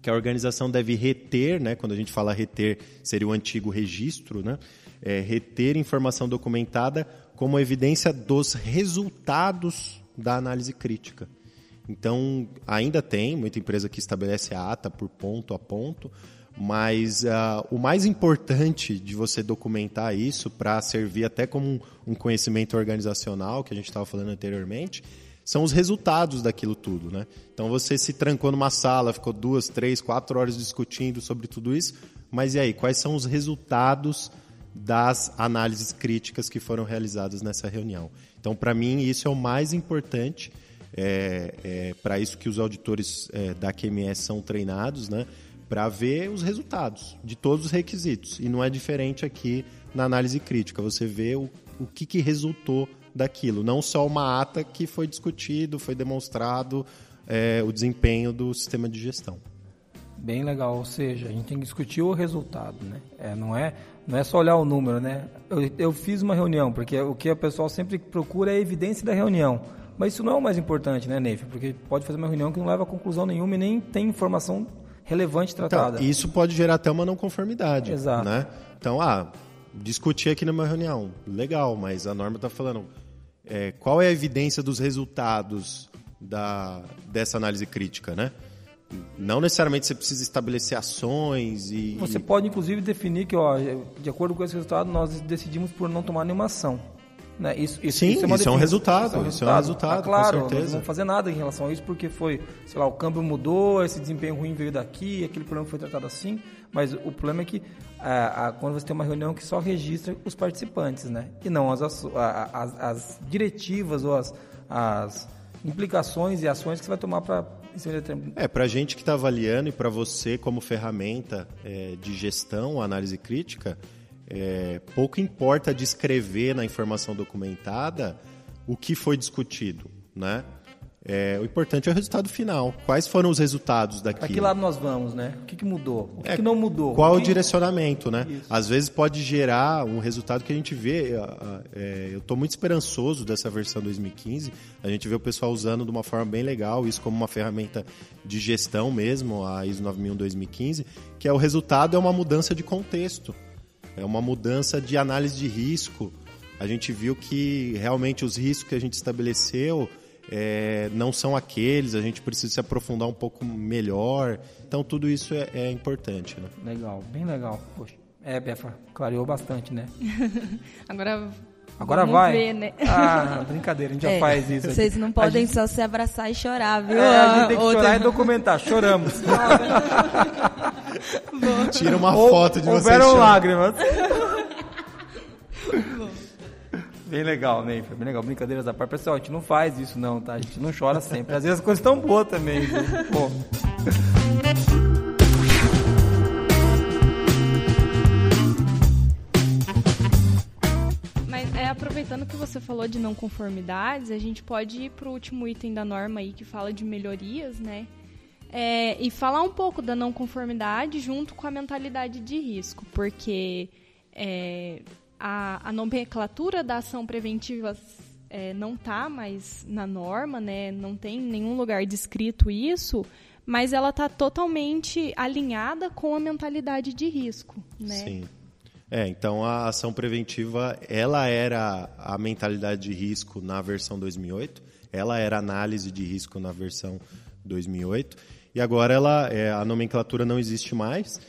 que a organização deve reter, né, quando a gente fala reter, seria o antigo registro, né, é, reter informação documentada como evidência dos resultados da análise crítica. Então, ainda tem muita empresa que estabelece a ata por ponto a ponto, mas uh, o mais importante de você documentar isso para servir até como um, conhecimento organizacional, que a gente estava falando anteriormente, são os resultados daquilo tudo. Né? Então, você se trancou numa sala, ficou duas, três, quatro horas discutindo sobre tudo isso, mas e aí, quais são os resultados das análises críticas que foram realizadas nessa reunião. Então, para mim, isso é o mais importante. É, é para isso que os auditores é, da QMS são treinados, né? Para ver os resultados de todos os requisitos. E não é diferente aqui na análise crítica. Você vê o, o que, que resultou daquilo, não só uma ata que foi discutido, foi demonstrado é, o desempenho do sistema de gestão. Bem legal, ou seja, a gente tem que discutir o resultado, né? É, não é não é só olhar o número, né? Eu, eu fiz uma reunião, porque o que o pessoal sempre procura é a evidência da reunião. Mas isso não é o mais importante, né, Neif? Porque pode fazer uma reunião que não leva a conclusão nenhuma e nem tem informação relevante então, tratada. Então, isso pode gerar até uma não conformidade. Exato. Né? Então, ah, discutir aqui numa reunião, legal, mas a norma está falando é, qual é a evidência dos resultados da, dessa análise crítica, né? Não necessariamente você precisa estabelecer ações e. Você pode, inclusive, definir que, ó, de acordo com esse resultado, nós decidimos por não tomar nenhuma ação. Né? Isso, isso, Sim, isso, é, isso é, um resultado. Isso é um resultado, ah, claro, com certeza. não vamos fazer nada em relação a isso, porque foi, sei lá, o câmbio mudou, esse desempenho ruim veio daqui, aquele problema foi tratado assim. Mas o problema é que a, a, quando você tem uma reunião que só registra os participantes, né? E não as, as, as diretivas ou as, as implicações e ações que você vai tomar para é, para a gente que está avaliando e para você como ferramenta é, de gestão, análise crítica, é, pouco importa descrever na informação documentada o que foi discutido, né? É, o importante é o resultado final. Quais foram os resultados daquilo? Para que lado nós vamos, né? O que, que mudou? O que, é, que não mudou? Qual o, que... o direcionamento, né? Isso. Às vezes pode gerar um resultado que a gente vê. É, eu estou muito esperançoso dessa versão 2015. A gente vê o pessoal usando de uma forma bem legal, isso como uma ferramenta de gestão mesmo, a ISO 9001 2015, que é o resultado é uma mudança de contexto. É uma mudança de análise de risco. A gente viu que realmente os riscos que a gente estabeleceu é, não são aqueles, a gente precisa se aprofundar um pouco melhor. Então, tudo isso é, é importante. Né? Legal, bem legal. Poxa. É, Befa, clareou bastante, né? Agora Agora Vamos vai. Ver, né? Ah, brincadeira, a gente é, já faz isso. Vocês não podem gente... só se abraçar e chorar, viu? É, a gente tem que Outra... chorar e documentar. Choramos. Tira uma foto de vocês. Houveram lágrimas. Bem legal, Ney. Foi bem legal. Brincadeiras da parte. Pessoal, a gente não faz isso não, tá? A gente não chora sempre. Às vezes as coisas estão boas também. Pô. Aproveitando que você falou de não conformidades, a gente pode ir para o último item da norma aí que fala de melhorias, né? É, e falar um pouco da não conformidade junto com a mentalidade de risco, porque é, a, a nomenclatura da ação preventiva é, não está mais na norma, né? não tem nenhum lugar descrito isso, mas ela está totalmente alinhada com a mentalidade de risco. Né? Sim. É, então a ação preventiva, ela era a mentalidade de risco na versão 2008, ela era análise de risco na versão 2008. E agora ela, é, a nomenclatura não existe mais,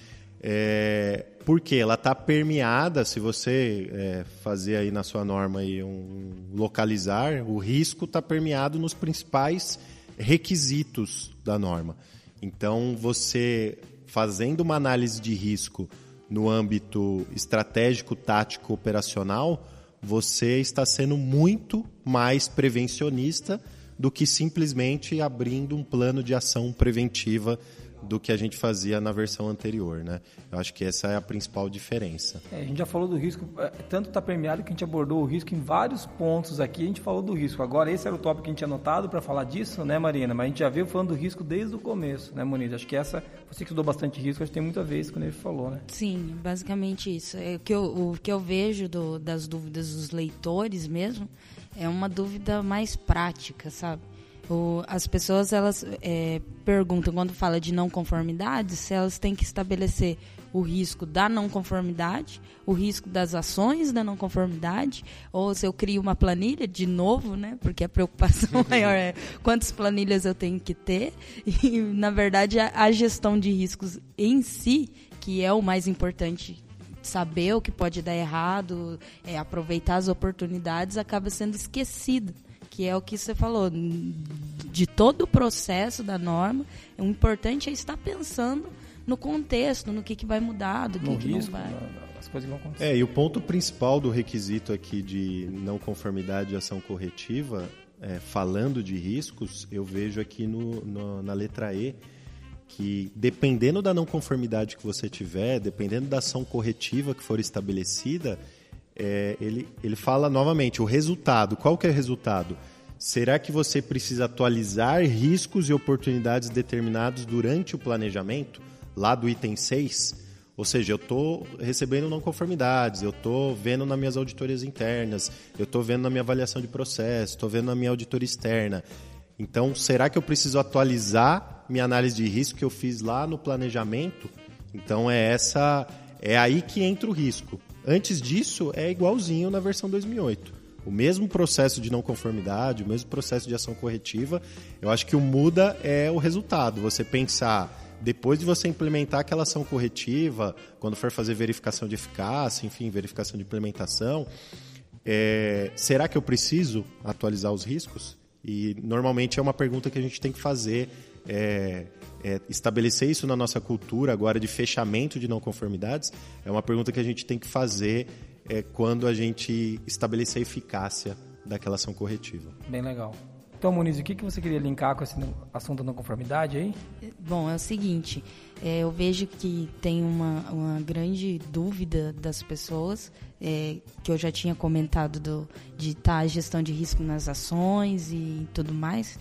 é, porque ela está permeada, se você é, fazer aí na sua norma aí um localizar, o risco está permeado nos principais requisitos da norma. Então, você fazendo uma análise de risco no âmbito estratégico, tático, operacional, você está sendo muito mais prevencionista do que simplesmente abrindo um plano de ação preventiva do que a gente fazia na versão anterior, né? Eu acho que essa é a principal diferença. É, a gente já falou do risco, é, tanto está permeado que a gente abordou o risco em vários pontos aqui, a gente falou do risco. Agora, esse era o tópico que a gente tinha anotado para falar disso, né, Marina? Mas a gente já veio falando do risco desde o começo, né, Moniz? Acho que essa, você que estudou bastante risco, acho que tem muita vez quando ele falou, né? Sim, basicamente isso. É, o, que eu, o que eu vejo do, das dúvidas dos leitores mesmo é uma dúvida mais prática, sabe? O, as pessoas elas é, perguntam quando fala de não conformidade se elas têm que estabelecer o risco da não conformidade, o risco das ações da não conformidade, ou se eu crio uma planilha de novo, né? Porque a preocupação maior é quantas planilhas eu tenho que ter e na verdade a, a gestão de riscos em si que é o mais importante saber o que pode dar errado, é, aproveitar as oportunidades, acaba sendo esquecida que é o que você falou, de todo o processo da norma, o importante é estar pensando no contexto, no que, que vai mudar, do que, no que risco, não vai. as coisas vão acontecer. É, e o ponto principal do requisito aqui de não conformidade de ação corretiva, é, falando de riscos, eu vejo aqui no, no, na letra E que dependendo da não conformidade que você tiver, dependendo da ação corretiva que for estabelecida, é, ele, ele fala novamente o resultado. Qual que é o resultado? Será que você precisa atualizar riscos e oportunidades determinados durante o planejamento, lá do item 6? Ou seja, eu estou recebendo não conformidades, eu estou vendo nas minhas auditorias internas, eu estou vendo na minha avaliação de processo, estou vendo na minha auditoria externa. Então, será que eu preciso atualizar minha análise de risco que eu fiz lá no planejamento? Então, é essa, é aí que entra o risco. Antes disso, é igualzinho na versão 2008. O mesmo processo de não conformidade, o mesmo processo de ação corretiva. Eu acho que o muda é o resultado. Você pensar, depois de você implementar aquela ação corretiva, quando for fazer verificação de eficácia, enfim, verificação de implementação, é, será que eu preciso atualizar os riscos? E normalmente é uma pergunta que a gente tem que fazer. É, é, estabelecer isso na nossa cultura agora de fechamento de não conformidades é uma pergunta que a gente tem que fazer é, quando a gente estabelecer a eficácia daquela ação corretiva. Bem legal. Então, Muniz, o que, que você queria linkar com esse assunto da não conformidade aí? Bom, é o seguinte, é, eu vejo que tem uma, uma grande dúvida das pessoas, é, que eu já tinha comentado do, de estar tá a gestão de risco nas ações e tudo mais,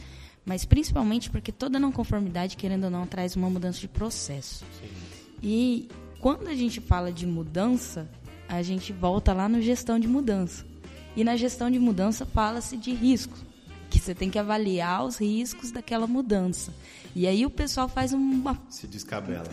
mas principalmente porque toda não conformidade, querendo ou não, traz uma mudança de processo. Sim. E quando a gente fala de mudança, a gente volta lá no gestão de mudança. E na gestão de mudança fala-se de riscos, que você tem que avaliar os riscos daquela mudança. E aí o pessoal faz uma se descabela.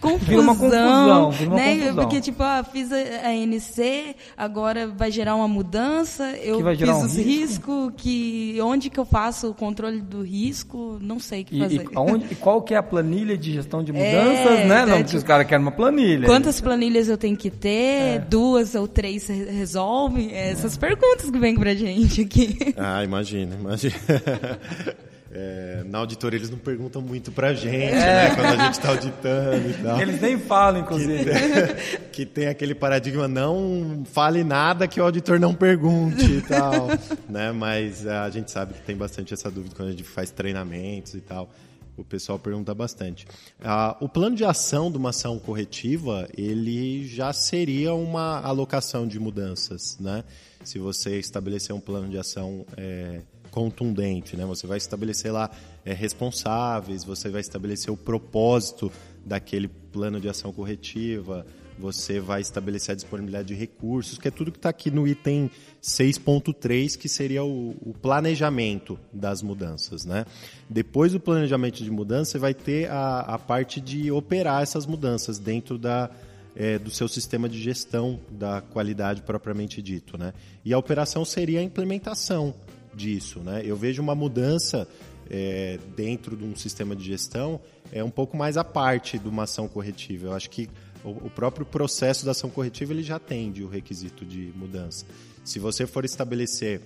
confusão, vira uma confusão, vira uma né? confusão. Porque tipo, ah, fiz a, NC, agora vai gerar uma mudança, eu fiz um os riscos, risco, que onde que eu faço o controle do risco, não sei o que e, fazer. E, aonde, e qual que é a planilha de gestão de mudanças, é, né? Não, porque os caras querem uma planilha. Quantas planilhas eu tenho que ter? É. Duas ou três resolve? Essas é. perguntas que vêm pra gente aqui. Ah, imagina, imagina. É, na auditoria eles não perguntam muito pra gente, é. né? Quando a gente está auditando e tal. Eles nem falam, inclusive. Que, que, tem aquele paradigma, não fale nada que o auditor não pergunte e tal. né? Mas a gente sabe que tem bastante essa dúvida quando a gente faz treinamentos e tal. O pessoal pergunta bastante. Ah, o plano de ação de uma ação corretiva, ele já seria uma alocação de mudanças, né? Se você estabelecer um plano de ação... É, contundente, né? Você vai estabelecer lá é, responsáveis, você vai estabelecer o propósito daquele plano de ação corretiva, você vai estabelecer a disponibilidade de recursos, que é tudo que está aqui no item 6.3, que seria o, o, planejamento das mudanças. Né? Depois do planejamento de mudança, você vai ter a, a parte de operar essas mudanças dentro da, é, do seu sistema de gestão da qualidade propriamente dito. Né? E a operação seria a implementação disso. Né? Eu vejo uma mudança é, dentro de um sistema de gestão é um pouco mais à parte de uma ação corretiva. Eu acho que o, o próprio processo da ação corretiva ele já atende o requisito de mudança. Se você for estabelecer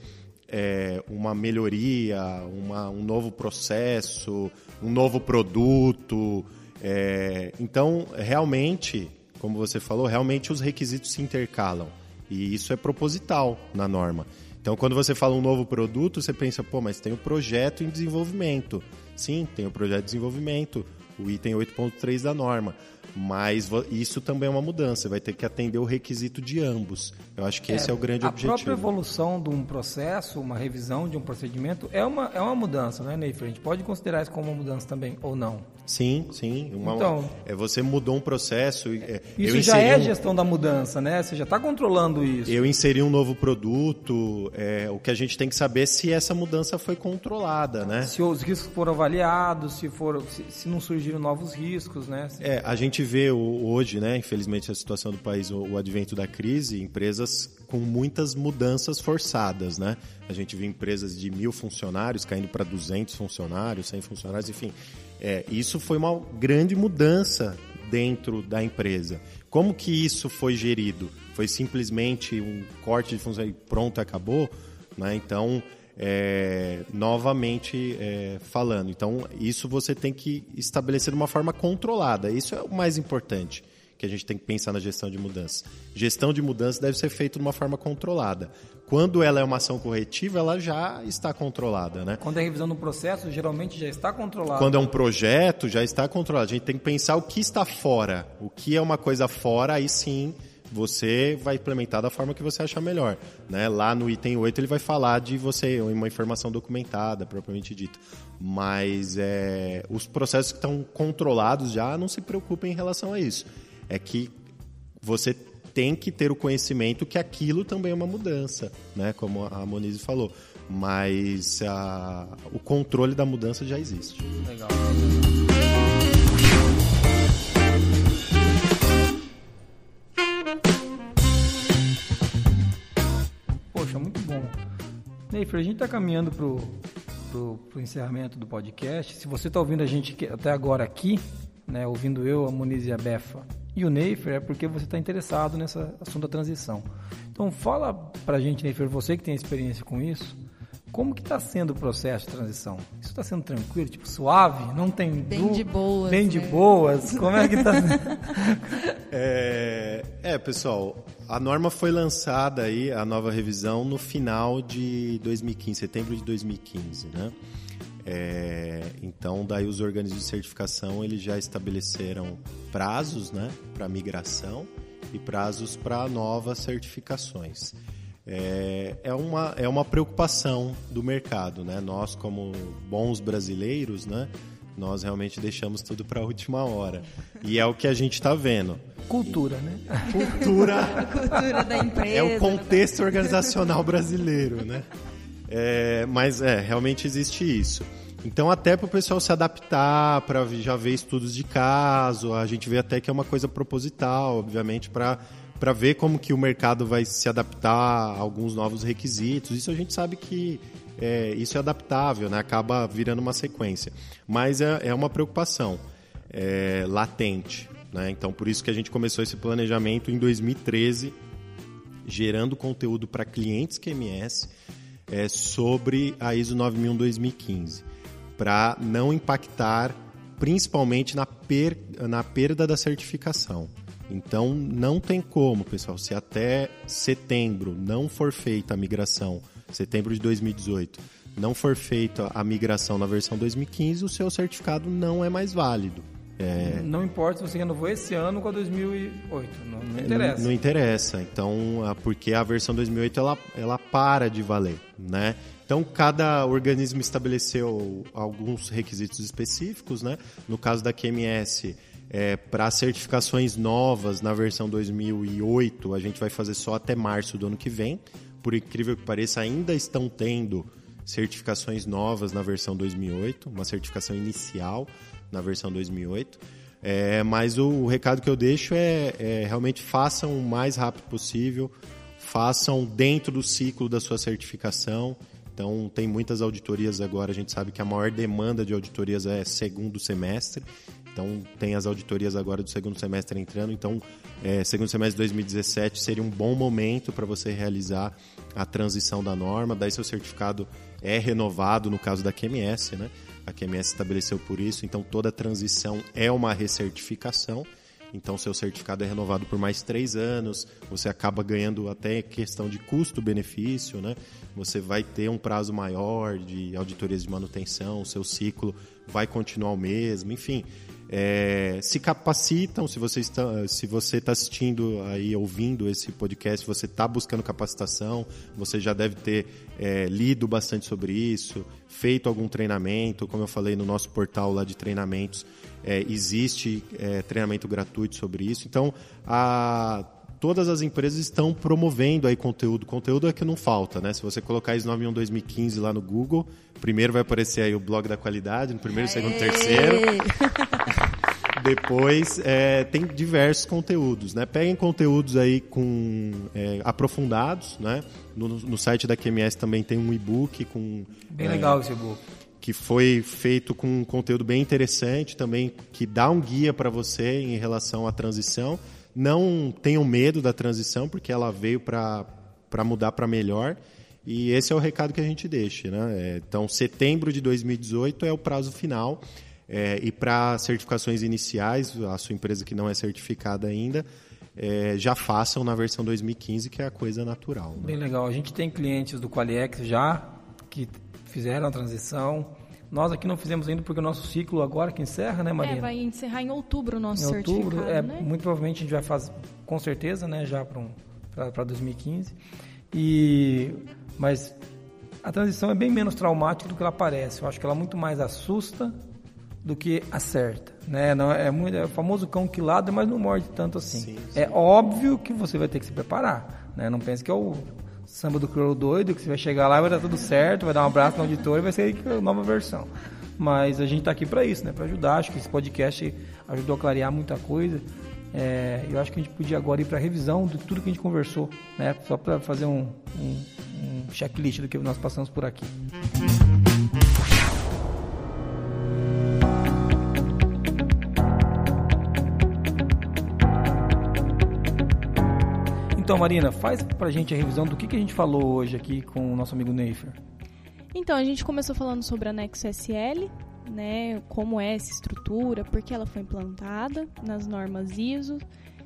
é, uma melhoria, uma, um novo processo, um novo produto, é, então realmente, como você falou, realmente os requisitos se intercalam e isso é proposital na norma. Então, quando você fala um novo produto, você pensa, pô, mas tem o projeto em desenvolvimento. Sim, tem o projeto de desenvolvimento, o item 8.3 da norma. Mas isso também é uma mudança, vai ter que atender o requisito de ambos. Eu acho que é, esse é o grande a objetivo. A própria evolução de um processo, uma revisão de um procedimento, é uma, é uma mudança, né, Neifer? A gente pode considerar isso como uma mudança também, ou não? Sim, sim. Uma, então, é, você mudou um processo. É, isso já é um, gestão da mudança, né? Você já está controlando isso. Eu inseri um novo produto. É, o que a gente tem que saber é se essa mudança foi controlada, né? Se os riscos foram avaliados, se, for, se, se não surgiram novos riscos, né? É, a gente vê hoje, né? Infelizmente, a situação do país, o, advento da crise, empresas com muitas mudanças forçadas, né? A gente vê empresas de mil funcionários caindo para 200 funcionários, 100 funcionários, enfim é, isso foi uma grande mudança dentro da empresa. Como que isso foi gerido? Foi simplesmente um corte de função e pronto, acabou? Né? Então, é, novamente é, falando, então isso você tem que estabelecer de uma forma controlada. Isso é o mais importante que a gente tem que pensar na gestão de mudança. Gestão de mudança deve ser feita de uma forma controlada. Quando ela é uma ação corretiva, ela já está controlada, né? Quando é revisão do processo, geralmente já está controlado. Quando é um projeto, já está controlado. A gente tem que pensar o que está fora. O que é uma coisa fora, aí sim você vai implementar da forma que você achar melhor. Né? Lá no item 8 ele vai falar de você, uma informação documentada, propriamente dita. Mas é, os processos que estão controlados já, não se preocupem em relação a isso é que você tem que ter o conhecimento que aquilo também é uma mudança, né? Como a Monize falou. Mas a, o controle da mudança já existe. Legal. Neifer, a gente está caminhando para o encerramento do podcast. Se você está ouvindo a gente até agora aqui, né, ouvindo eu, a Moniz e a Befa, e o Neifer é porque você está interessado nessa assunto da transição. Então fala para a gente, Neifer, você que tem experiência com isso, como que está sendo o processo de transição? Isso está sendo tranquilo, tipo suave? Não tem bem du... de boas, bem né? de boas. Como é que está? é, é, pessoal, a norma foi lançada aí a nova revisão no final de 2015, setembro de 2015, né? É, então, daí os organismos de certificação eles já estabeleceram prazos né, para migração e prazos para novas certificações. É, é, uma, é uma preocupação do mercado. Né? Nós, como bons brasileiros, né, nós realmente deixamos tudo para a última hora. E é o que a gente está vendo. Cultura, né? Cultura. cultura da empresa. É o contexto organizacional brasileiro, né? É, mas é, realmente existe isso. Então, até para o pessoal se adaptar, para já ver estudos de caso, a gente vê até que é uma coisa proposital, obviamente, para para ver como que o mercado vai se adaptar a alguns novos requisitos. Isso a gente sabe que é, isso é adaptável, né? acaba virando uma sequência. Mas é, é uma preocupação é, latente. Né? Então, por isso que a gente começou esse planejamento em 2013, gerando conteúdo para clientes QMS é, sobre a ISO 9001-2015, para não impactar principalmente na, per, na perda da certificação. Então, não tem como, pessoal, se até setembro não for feita a migração, setembro de 2018, não for feita a migração na versão 2015, o seu certificado não é mais válido. É... Não importa se você renovou esse ano com a 2008, não, não interessa. Não, não, interessa, então, porque a versão 2008 ela, ela para de valer, né? Então, cada organismo estabeleceu alguns requisitos específicos, né? No caso da QMS, é, para certificações novas na versão 2008, a gente vai fazer só até março do ano que vem. Por incrível que pareça, ainda estão tendo certificações novas na versão 2008, uma certificação inicial na versão 2008. É, mas o, o, recado que eu deixo é, é, realmente façam o mais rápido possível, façam dentro do ciclo da sua certificação Então, tem muitas auditorias agora. A gente sabe que a maior demanda de auditorias é segundo semestre. Então, tem as auditorias agora do segundo semestre entrando. Então, é, segundo semestre de 2017 seria um bom momento para você realizar a transição da norma. Daí, seu certificado é renovado, no caso da QMS, né? A QMS estabeleceu por isso. Então, toda transição é uma recertificação. Então, seu certificado é renovado por mais três anos. Você acaba ganhando até questão de custo-benefício, né? Você vai ter um prazo maior de auditorias de manutenção, o seu ciclo vai continuar o mesmo, enfim. É, se capacitam, se você está, se você está assistindo aí, ouvindo esse podcast, você está buscando capacitação, você já deve ter é, lido bastante sobre isso, feito algum treinamento, como eu falei no nosso portal lá de treinamentos, é, existe é, treinamento gratuito sobre isso. Então, a, todas as empresas estão promovendo aí conteúdo. Conteúdo é que não falta, né? Se você colocar ISO 91 2015 lá no Google, primeiro vai aparecer aí o blog da qualidade, no primeiro, segundo, terceiro. Depois é, tem diversos conteúdos, né? Peguem conteúdos aí com é, aprofundados, né? No, no, site da QMS também tem um e-book com bem é, legal esse e-book que foi feito com um conteúdo bem interessante também que dá um guia para você em relação à transição. Não tenham medo da transição porque ela veio para para mudar para melhor. E esse é o recado que a gente deixa. Né? É, então, setembro de 2018 é o prazo final. É, e para certificações iniciais, a sua empresa que não é certificada ainda, é, já façam na versão 2015, que é a coisa natural. Né? Bem legal. A gente tem clientes do Qualiex já que fizeram a transição. Nós aqui não fizemos ainda porque o nosso ciclo agora que encerra, né, Marina? É, vai encerrar em outubro o nosso em outubro, certificado, é, né? Muito provavelmente a gente vai fazer, com certeza, né, já para um, 2015. E, mas a transição é bem menos traumática do que ela parece. Eu acho que ela muito mais assusta do que acerta, né? Não é muito é o famoso cão que ladra, mas não morde tanto assim. Sim, sim. É óbvio que você vai ter que se preparar, né? Não pense que é o samba do Crow doido, que você vai chegar lá, vai dar tudo certo, vai dar um abraço no auditor e vai ser a nova versão. Mas a gente está aqui para isso, né? Para ajudar. Acho que esse podcast ajudou a clarear muita coisa. É, eu acho que a gente podia agora ir para a revisão de tudo que a gente conversou, né? Só para fazer um, um, um checklist do que nós passamos por aqui. Então, Marina, faz pra gente a revisão do que, que a gente falou hoje aqui com o nosso amigo Neifer. Então, a gente começou falando sobre a Nexo SL, né, como é essa estrutura, por que ela foi implantada nas normas ISO.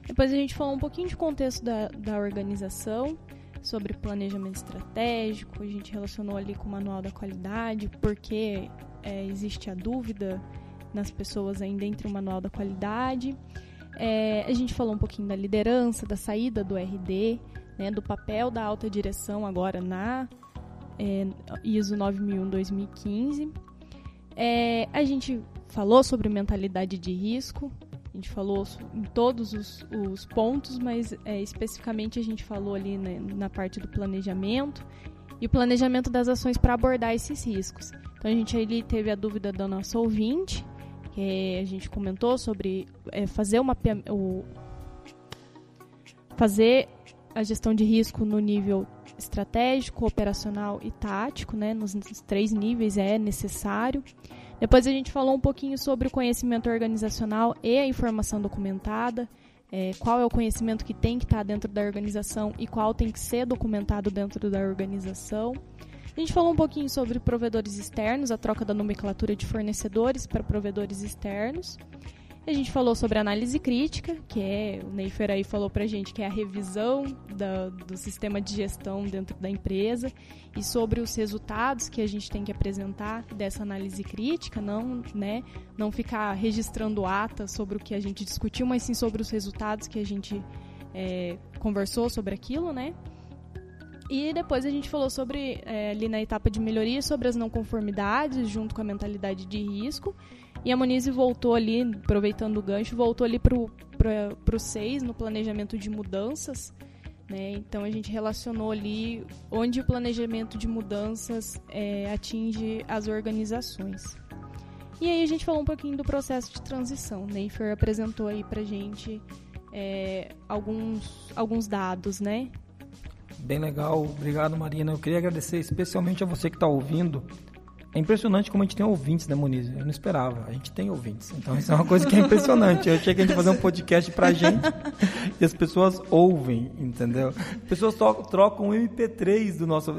Depois a gente falou um pouquinho de contexto da, da organização, sobre planejamento estratégico, a gente relacionou ali com o manual da qualidade, porque é, existe a dúvida nas pessoas ainda entre o manual da qualidade. É, a gente falou um pouquinho da liderança, da saída do RD, né, do papel da alta direção agora na é, ISO 9001-2015. É, a gente falou sobre mentalidade de risco, a gente falou em todos os, os pontos, mas é, especificamente a gente falou ali né, na parte do planejamento e o planejamento das ações para abordar esses riscos. Então a gente ali teve a dúvida da nossa ouvinte, que a gente comentou sobre é, fazer uma o, fazer a gestão de risco no nível estratégico, operacional e tático, né? Nos, nos três níveis é necessário. Depois a gente falou um pouquinho sobre o conhecimento organizacional e a informação documentada. É, qual é o conhecimento que tem que estar dentro da organização e qual tem que ser documentado dentro da organização. A gente falou um pouquinho sobre provedores externos, a troca da nomenclatura de fornecedores para provedores externos. A gente falou sobre análise crítica, que é, o Neifer aí falou pra gente que é a revisão da, do sistema de gestão dentro da empresa e sobre os resultados que a gente tem que apresentar dessa análise crítica, não, né, não ficar registrando ata sobre o que a gente discutiu, mas sim sobre os resultados que a gente é, conversou sobre aquilo, né? E depois a gente falou sobre, é, ali na etapa de melhoria, sobre as não conformidades, junto com a mentalidade de risco. E a Monize voltou ali, aproveitando o gancho, voltou ali para o 6, no planejamento de mudanças. Né? Então a gente relacionou ali onde o planejamento de mudanças é, atinge as organizações. E aí a gente falou um pouquinho do processo de transição. Neifer apresentou aí pra gente é, alguns, alguns dados, né? Bem legal, obrigado Marina. Eu queria agradecer especialmente a você que está ouvindo. É impressionante como a gente tem ouvintes, né, Moniz? Eu não esperava. A gente tem ouvintes. Então, isso é uma coisa que é impressionante. Eu achei que a gente fazer um podcast pra gente e as pessoas ouvem, entendeu? As pessoas trocam o MP3 do nosso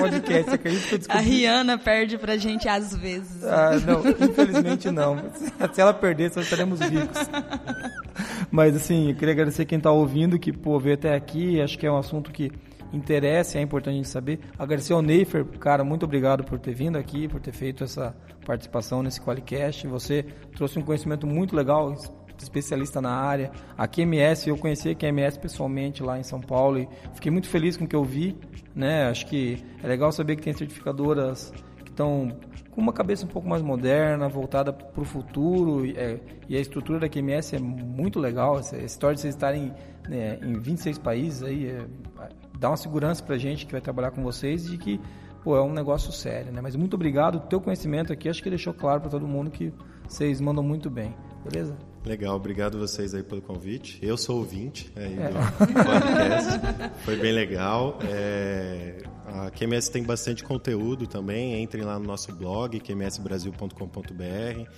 podcast. Acredito que eu descobri... A Rihanna perde pra gente às vezes. Ah, não, infelizmente não. Se ela perder, só estaremos ricos. Mas, assim, eu queria agradecer quem está ouvindo, que, pô, veio até aqui. Acho que é um assunto que interessa, é importante a gente saber. Agradecer ao Neifer, cara, muito obrigado por ter vindo aqui, por ter feito essa participação nesse Qualicast. Você trouxe um conhecimento muito legal, especialista na área. A QMS, eu conheci a QMS pessoalmente lá em São Paulo e fiquei muito feliz com o que eu vi. Né? Acho que é legal saber que tem certificadoras que estão com uma cabeça um pouco mais moderna, voltada para o futuro. E, é, e, a estrutura da QMS é muito legal. Essa história de vocês estarem né, em 26 países aí é, dá uma segurança para a gente que vai trabalhar com vocês de que pô, é um negócio sério, né? Mas muito obrigado, o teu conhecimento aqui, acho que deixou claro para todo mundo que vocês mandam muito bem, beleza? Legal, obrigado vocês aí pelo convite. Eu sou ouvinte aí é. do podcast, foi bem legal. É, a QMS tem bastante conteúdo também, entrem lá no nosso blog, qmsbrasil.com.br.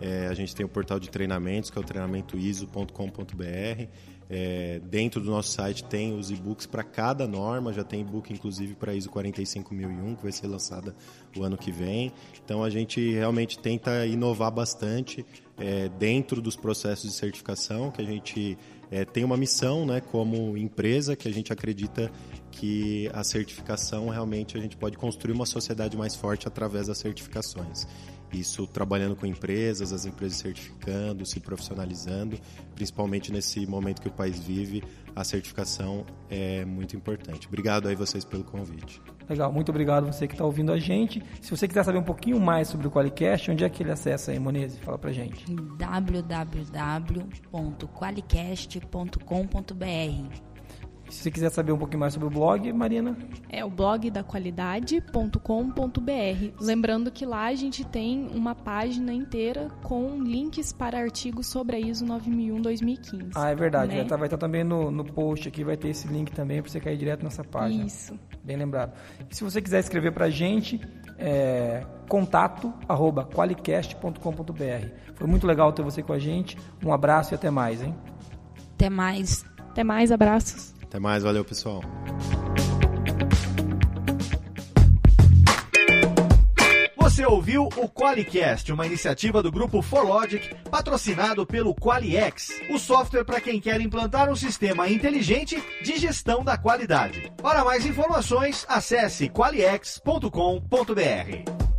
É, a gente tem o portal de treinamentos, que é o treinamentoiso.com.br. É, dentro do nosso site tem os e-books para cada norma, já tem e-book inclusive para ISO 45001, que vai ser lançada o ano que vem. Então a gente realmente tenta inovar bastante é, dentro dos processos de certificação, que a gente é, tem uma missão né, como empresa, que a gente acredita que a certificação realmente a gente pode construir uma sociedade mais forte através das certificações. Isso trabalhando com empresas, as empresas certificando, se profissionalizando, principalmente nesse momento que o país vive, a certificação é muito importante. Obrigado aí vocês pelo convite. Legal, muito obrigado você que está ouvindo a gente. Se você quiser saber um pouquinho mais sobre o Qualicast, onde é que ele acessa aí, Monize? Fala pra gente. www.qualicast.com.br se você quiser saber um pouquinho mais sobre o blog, Marina. É o blog da qualidade.com.br. Lembrando que lá a gente tem uma página inteira com links para artigos sobre a ISO 9001-2015. Ah, é verdade. Né? Vai, estar, vai estar também no, no post aqui, vai ter esse link também para você cair direto nessa página. Isso. Bem lembrado. E se você quiser escrever para a gente, é, contato arroba qualicast.com.br. Foi muito legal ter você com a gente. Um abraço e até mais, hein? Até mais. Até mais, abraços. Até mais, valeu pessoal. Você ouviu o Qualicast, uma iniciativa do grupo ForLogic, patrocinado pelo Qualiex, o software para quem quer implantar um sistema inteligente de gestão da qualidade. Para mais informações, acesse qualiex.com.br.